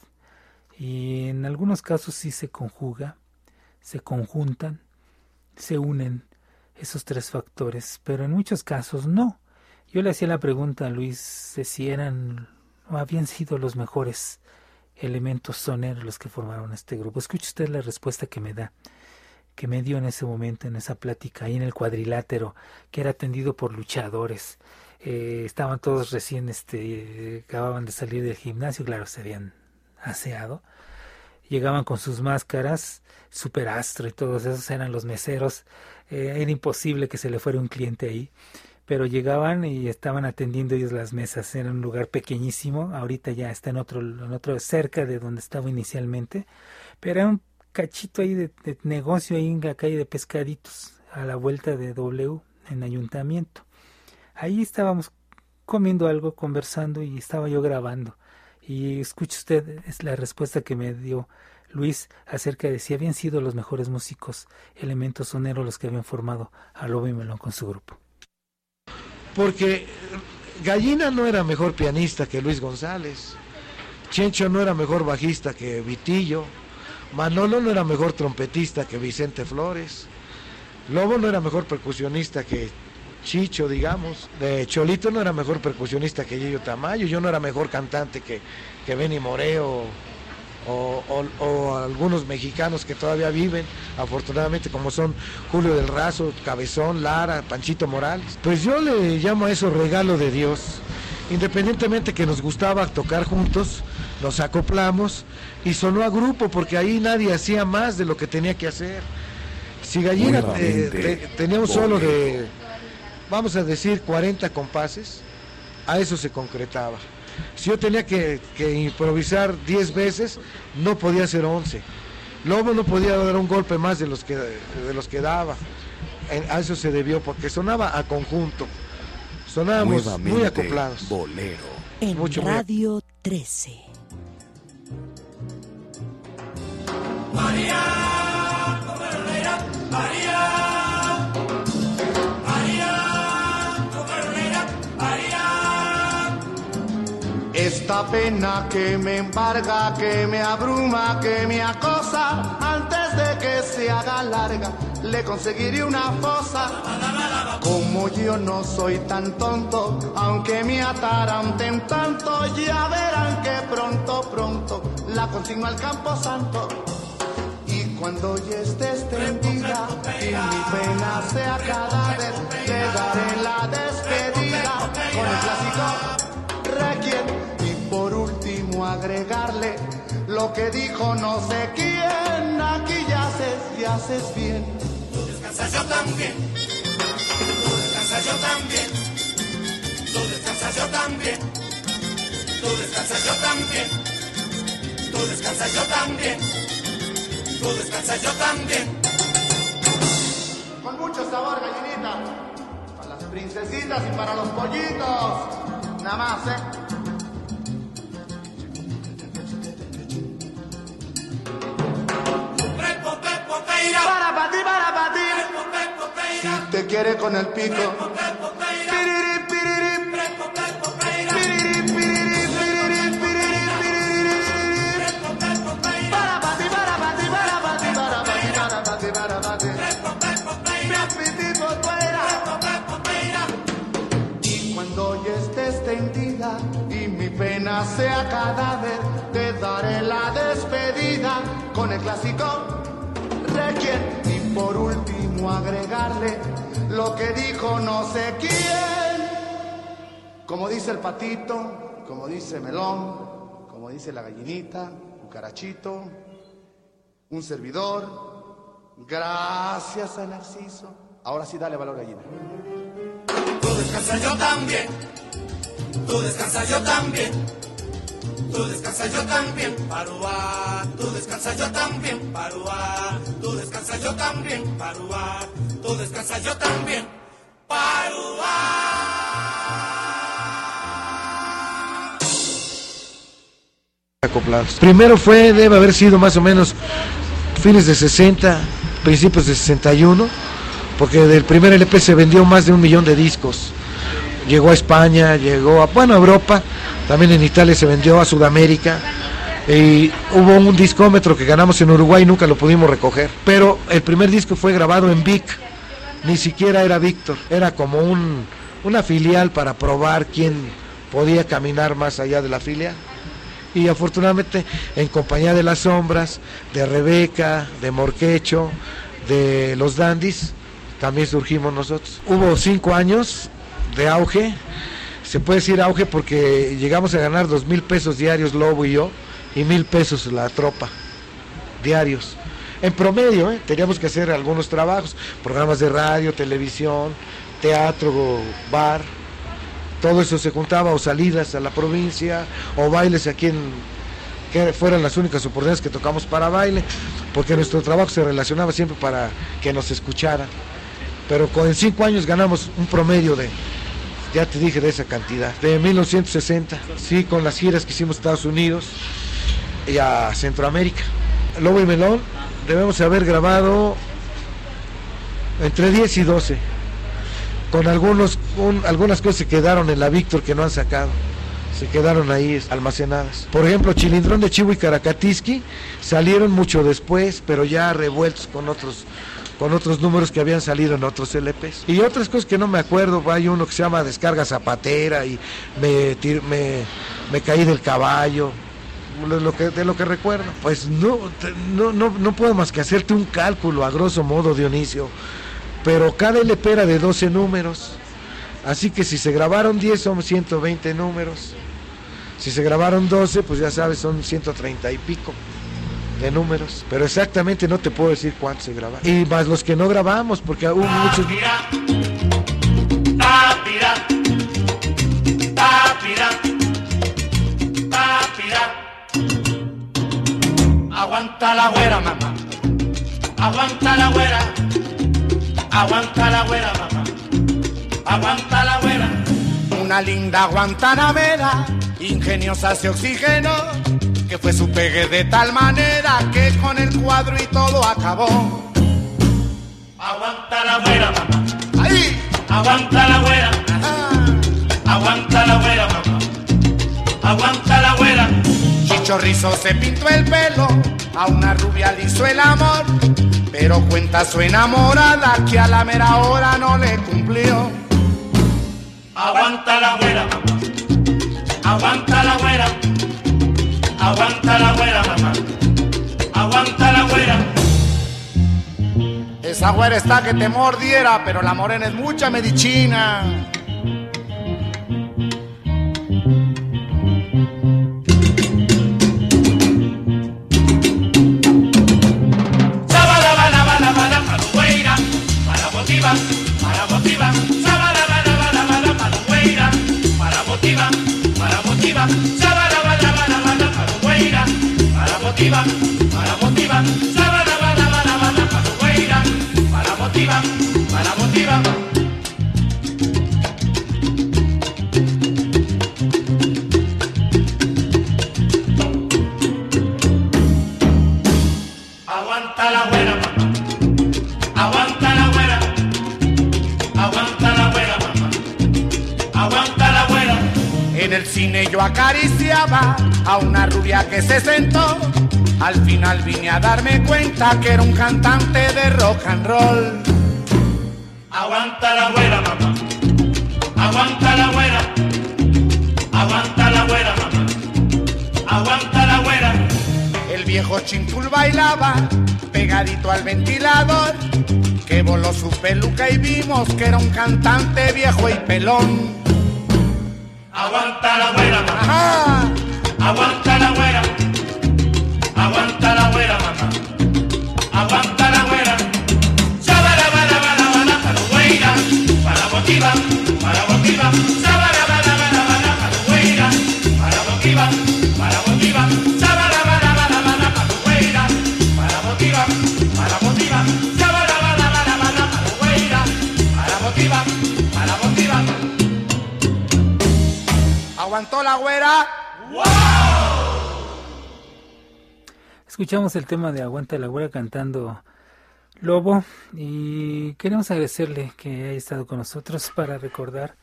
Y en algunos casos sí se conjuga, se conjuntan, se unen esos tres factores, pero en muchos casos no. Yo le hacía la pregunta a Luis si eran o habían sido los mejores elementos soneros los que formaron este grupo. Escuche usted la respuesta que me da, que me dio en ese momento, en esa plática, ahí en el cuadrilátero, que era atendido por luchadores, eh, estaban todos recién, este, acababan de salir del gimnasio, claro, se habían aseado. Llegaban con sus máscaras, superastro y todos esos eran los meseros. Eh, era imposible que se le fuera un cliente ahí, pero llegaban y estaban atendiendo ellos las mesas. Era un lugar pequeñísimo, ahorita ya está en otro, en otro cerca de donde estaba inicialmente, pero era un cachito ahí de, de negocio ahí en la calle de pescaditos, a la vuelta de W, en ayuntamiento. Ahí estábamos comiendo algo, conversando y estaba yo grabando. Y escuche usted es la respuesta que me dio Luis acerca de si habían sido los mejores músicos, elementos soneros los que habían formado a Lobo y Melón con su grupo. Porque Gallina no era mejor pianista que Luis González, Chencho no era mejor bajista que Vitillo, Manolo no era mejor trompetista que Vicente Flores, Lobo no era mejor percusionista que Chicho, digamos. De Cholito no era mejor percusionista que Yeyo Tamayo, yo no era mejor cantante que, que Benny Moreo o, algunos mexicanos que todavía viven, afortunadamente como son Julio del Razo, Cabezón, Lara, Panchito Morales. Pues yo le llamo a eso regalo de Dios. Independientemente que nos gustaba tocar juntos, nos acoplamos y sonó a grupo porque ahí nadie hacía más de lo que tenía que hacer. Si Gallina eh, tenía un solo de vamos a decir 40 compases, a eso se concretaba. Si yo tenía que, que improvisar 10 veces, no podía hacer 11. Lobo no podía dar un golpe más de los que, de los que daba. En- a eso se debió, porque sonaba a conjunto. Sonábamos muy Nuevamente, acoplados. Bolero. En Mucho, muy- Radio 13. Esta pena que me embarga, que me abruma, que me acosa, antes de que se haga larga, le conseguiré una fosa. Como yo no soy tan tonto, aunque me ataranten tanto, ya verán que pronto, pronto la consigno al campo santo. Y cuando ya esté extendida y mi pena sea cadáver, le daré la despedida con el clásico agregarle lo que dijo no sé quién, aquí ya haces, ya haces bien. descansas yo también. Tú descansas yo también. Tú descansas yo también. Tú descansas yo también. Tú descansas yo también. Tú descansas yo también. Con mucho sabor, gallinita. Para las princesitas y para los pollitos. Nada más, ¿eh? Mi apetito fuera. Prepo, prepo, peira. Y cuando ya esté extendida y mi pena sea cadáver, te daré la despedida con el clásico por último agregarle lo que dijo no sé quién. Como dice el patito, como dice Melón, como dice la gallinita, cucarachito, un servidor, gracias a Narciso. Ahora sí dale valor gallina. Tú descansas yo también. Tú descansas yo también. Tú descansas yo también. Parúa. Tú descansas yo también. Parúa. Tú descansas yo también. Parúa. Tú descansas yo también. Parúa. acoplados. Primero fue, debe haber sido más o menos fines de 60, principios de 61, porque del primer LP se vendió más de un millón de discos. Llegó a España, llegó a, bueno, Europa, también en Italia se vendió a Sudamérica. Y hubo un discómetro que ganamos en Uruguay y nunca lo pudimos recoger. Pero el primer disco fue grabado en Vic, ni siquiera era Víctor, era como un, una filial para probar quién podía caminar más allá de la filial y afortunadamente en compañía de las sombras, de Rebeca, de Morquecho, de los Dandis, también surgimos nosotros. Hubo cinco años de auge, se puede decir auge porque llegamos a ganar dos mil pesos diarios Lobo y yo, y mil pesos la tropa, diarios. En promedio, ¿eh? teníamos que hacer algunos trabajos, programas de radio, televisión, teatro, bar, todo eso se juntaba o salidas a la provincia o bailes aquí en que fueran las únicas oportunidades que tocamos para baile porque nuestro trabajo se relacionaba siempre para que nos escucharan pero con cinco años ganamos un promedio de ya te dije de esa cantidad. De 1960 sí con las giras que hicimos a Estados Unidos y a Centroamérica. Lobo y Melón debemos haber grabado entre 10 y 12 con algunos un- algunas cosas se quedaron en la Víctor que no han sacado. Se quedaron ahí almacenadas. Por ejemplo Chilindrón de Chivo y Caracatiski salieron mucho después pero ya revueltos con otros con otros números que habían salido en otros LPs y otras cosas que no me acuerdo hay uno que se llama Descarga Zapatera y me me, me caí del caballo. De lo que recuerdo. Pues no, no, no, no puedo más que hacerte un cálculo a grosso modo Dionisio. Pero cada LP era de 12 números. Así que si se grabaron 10 son 120 números. Si se grabaron 12, pues ya sabes, son 130 y pico de números, pero exactamente no te puedo decir cuántos se grabaron. Y más los que no grabamos, porque hubo muchos... Aguanta la güera, mamá. Aguanta la güera. Aguanta la güera, mamá. Aguanta la güera. Una linda guantanamera, ingeniosa se oxígeno que fue su pegue de tal manera que con el cuadro y todo acabó. Aguanta la güera, mamá. Ahí. Aguanta la güera. Aguanta la güera, mamá. Aguanta la güera. Chicho Rizo se pintó el pelo, a una rubia le hizo el amor, pero cuenta su enamorada que a la mera hora no le cumplió. Aguanta la güera, mamá. Aguanta la güera. Aguanta la güera, mamá. Aguanta la güera. Esa güera está que te mordiera, pero la morena es mucha medicina. Al final vine a darme cuenta que era un cantante de rock and roll. Aguanta la güera, mamá. Aguanta la güera. Aguanta la güera, mamá. Aguanta la güera. El viejo chintul bailaba pegadito al ventilador, que voló su peluca y vimos que era un cantante viejo y pelón. Aguanta la güera, mamá. Aguanta Escuchamos el tema de Aguanta la Güera cantando Lobo y queremos agradecerle que haya estado con nosotros para recordar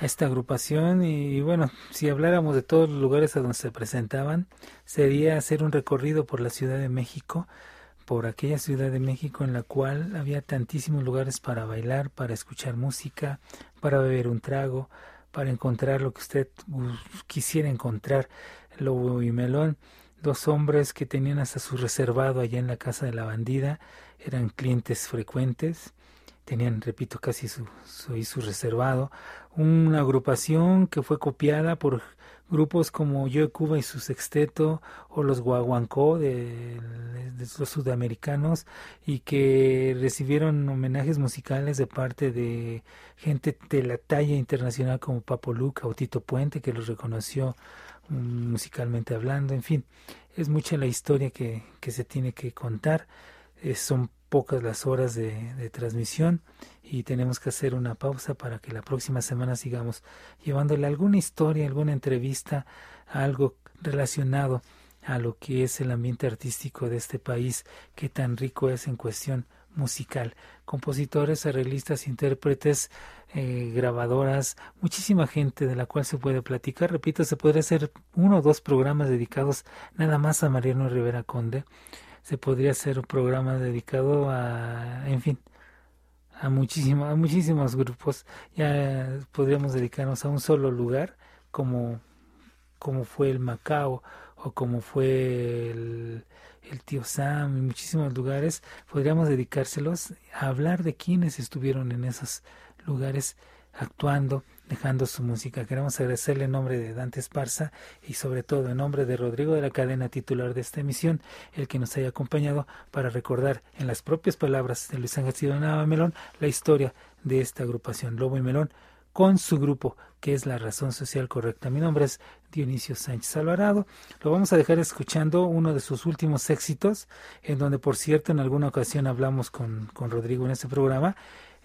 esta agrupación y bueno, si habláramos de todos los lugares a donde se presentaban, sería hacer un recorrido por la Ciudad de México, por aquella Ciudad de México en la cual había tantísimos lugares para bailar, para escuchar música, para beber un trago, para encontrar lo que usted quisiera encontrar, Lobo y Melón dos hombres que tenían hasta su reservado allá en la casa de la bandida, eran clientes frecuentes, tenían, repito, casi su, su, su reservado, una agrupación que fue copiada por grupos como Yo Cuba y su sexteto o los Guaguancó de, de, los sudamericanos y que recibieron homenajes musicales de parte de gente de la talla internacional como Papo Luca o Tito Puente que los reconoció musicalmente hablando, en fin, es mucha la historia que, que se tiene que contar, eh, son pocas las horas de, transmisión y tenemos que hacer una pausa para que la próxima semana sigamos llevándole alguna historia, alguna entrevista, algo relacionado a lo que es el ambiente artístico de este país que tan rico es en cuestión musical. Compositores, arreglistas, intérpretes, eh, grabadoras, muchísima gente de la cual se puede platicar. Repito, se podría hacer uno o dos programas dedicados nada más a Mariano Rivera Conde. Se podría hacer un programa dedicado a, en fin, a, muchísimo, a muchísimos grupos. Ya podríamos dedicarnos a un solo lugar, como, como fue el Macao o como fue el, el tío Sam y muchísimos lugares, podríamos dedicárselos a hablar de quienes estuvieron en esos lugares actuando, dejando su música. Queremos agradecerle en nombre de Dante Esparza y sobre todo en nombre de Rodrigo de la cadena titular de esta emisión, el que nos haya acompañado para recordar en las propias palabras de Luis Ángel Nava Melón la historia de esta agrupación Lobo y Melón con su grupo, que es la razón social correcta. Mi nombre es Dionisio Sánchez Alvarado. Lo vamos a dejar escuchando uno de sus últimos éxitos, en donde, por cierto, en alguna ocasión hablamos con, con Rodrigo en este programa,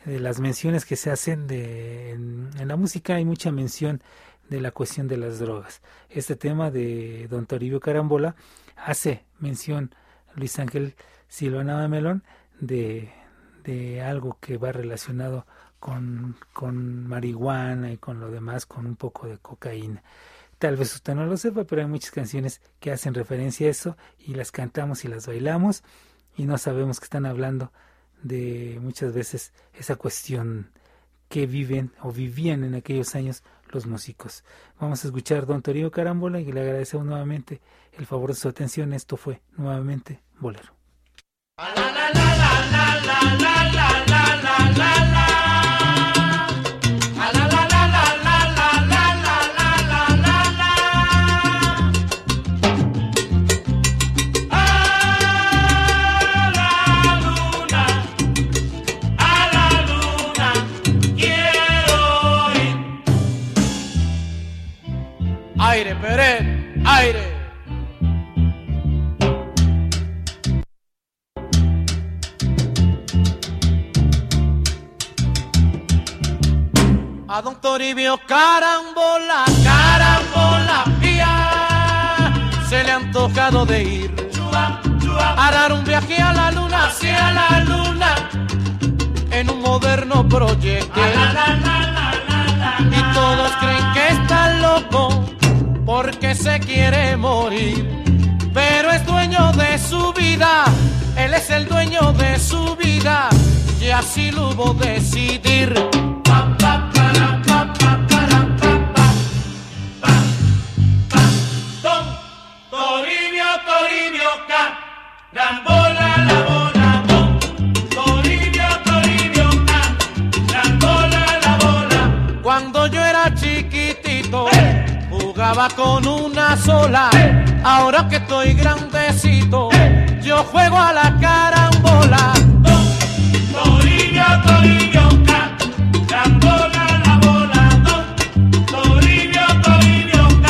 de las menciones que se hacen de, en, la música, hay mucha mención de la cuestión de las drogas. Este tema de don Toribio Carambola hace mención Luis Ángel Silvana Melón de, de algo que va relacionado con, con marihuana y con lo demás, con un poco de cocaína. Tal vez usted no lo sepa, pero hay muchas canciones que hacen referencia a eso y las cantamos y las bailamos y no sabemos que están hablando de muchas veces esa cuestión que viven o vivían en aquellos años los músicos. Vamos a escuchar Don Toribio Carambola y le agradecemos nuevamente el favor de su atención. Esto fue nuevamente Bolero. Peret, aire. A don Toribio carambola, carambola, pía. Se le ha antojado de ir a dar un viaje a la luna, hacia la luna, en un moderno proyecto. Quiere morir. Pero es dueño de su vida, él es el dueño de su vida. Y así lo hubo decidir. Con una sola. Ahora que estoy grandecito, yo juego a la carambola. Toribio, ca, carambola la bola. Toribio, Toribio,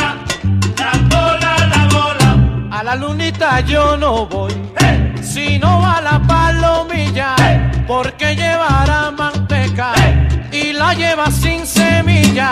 carambola la bola. A la lunita yo no voy, sino a la palomilla, porque llevará manteca y la lleva sin semilla.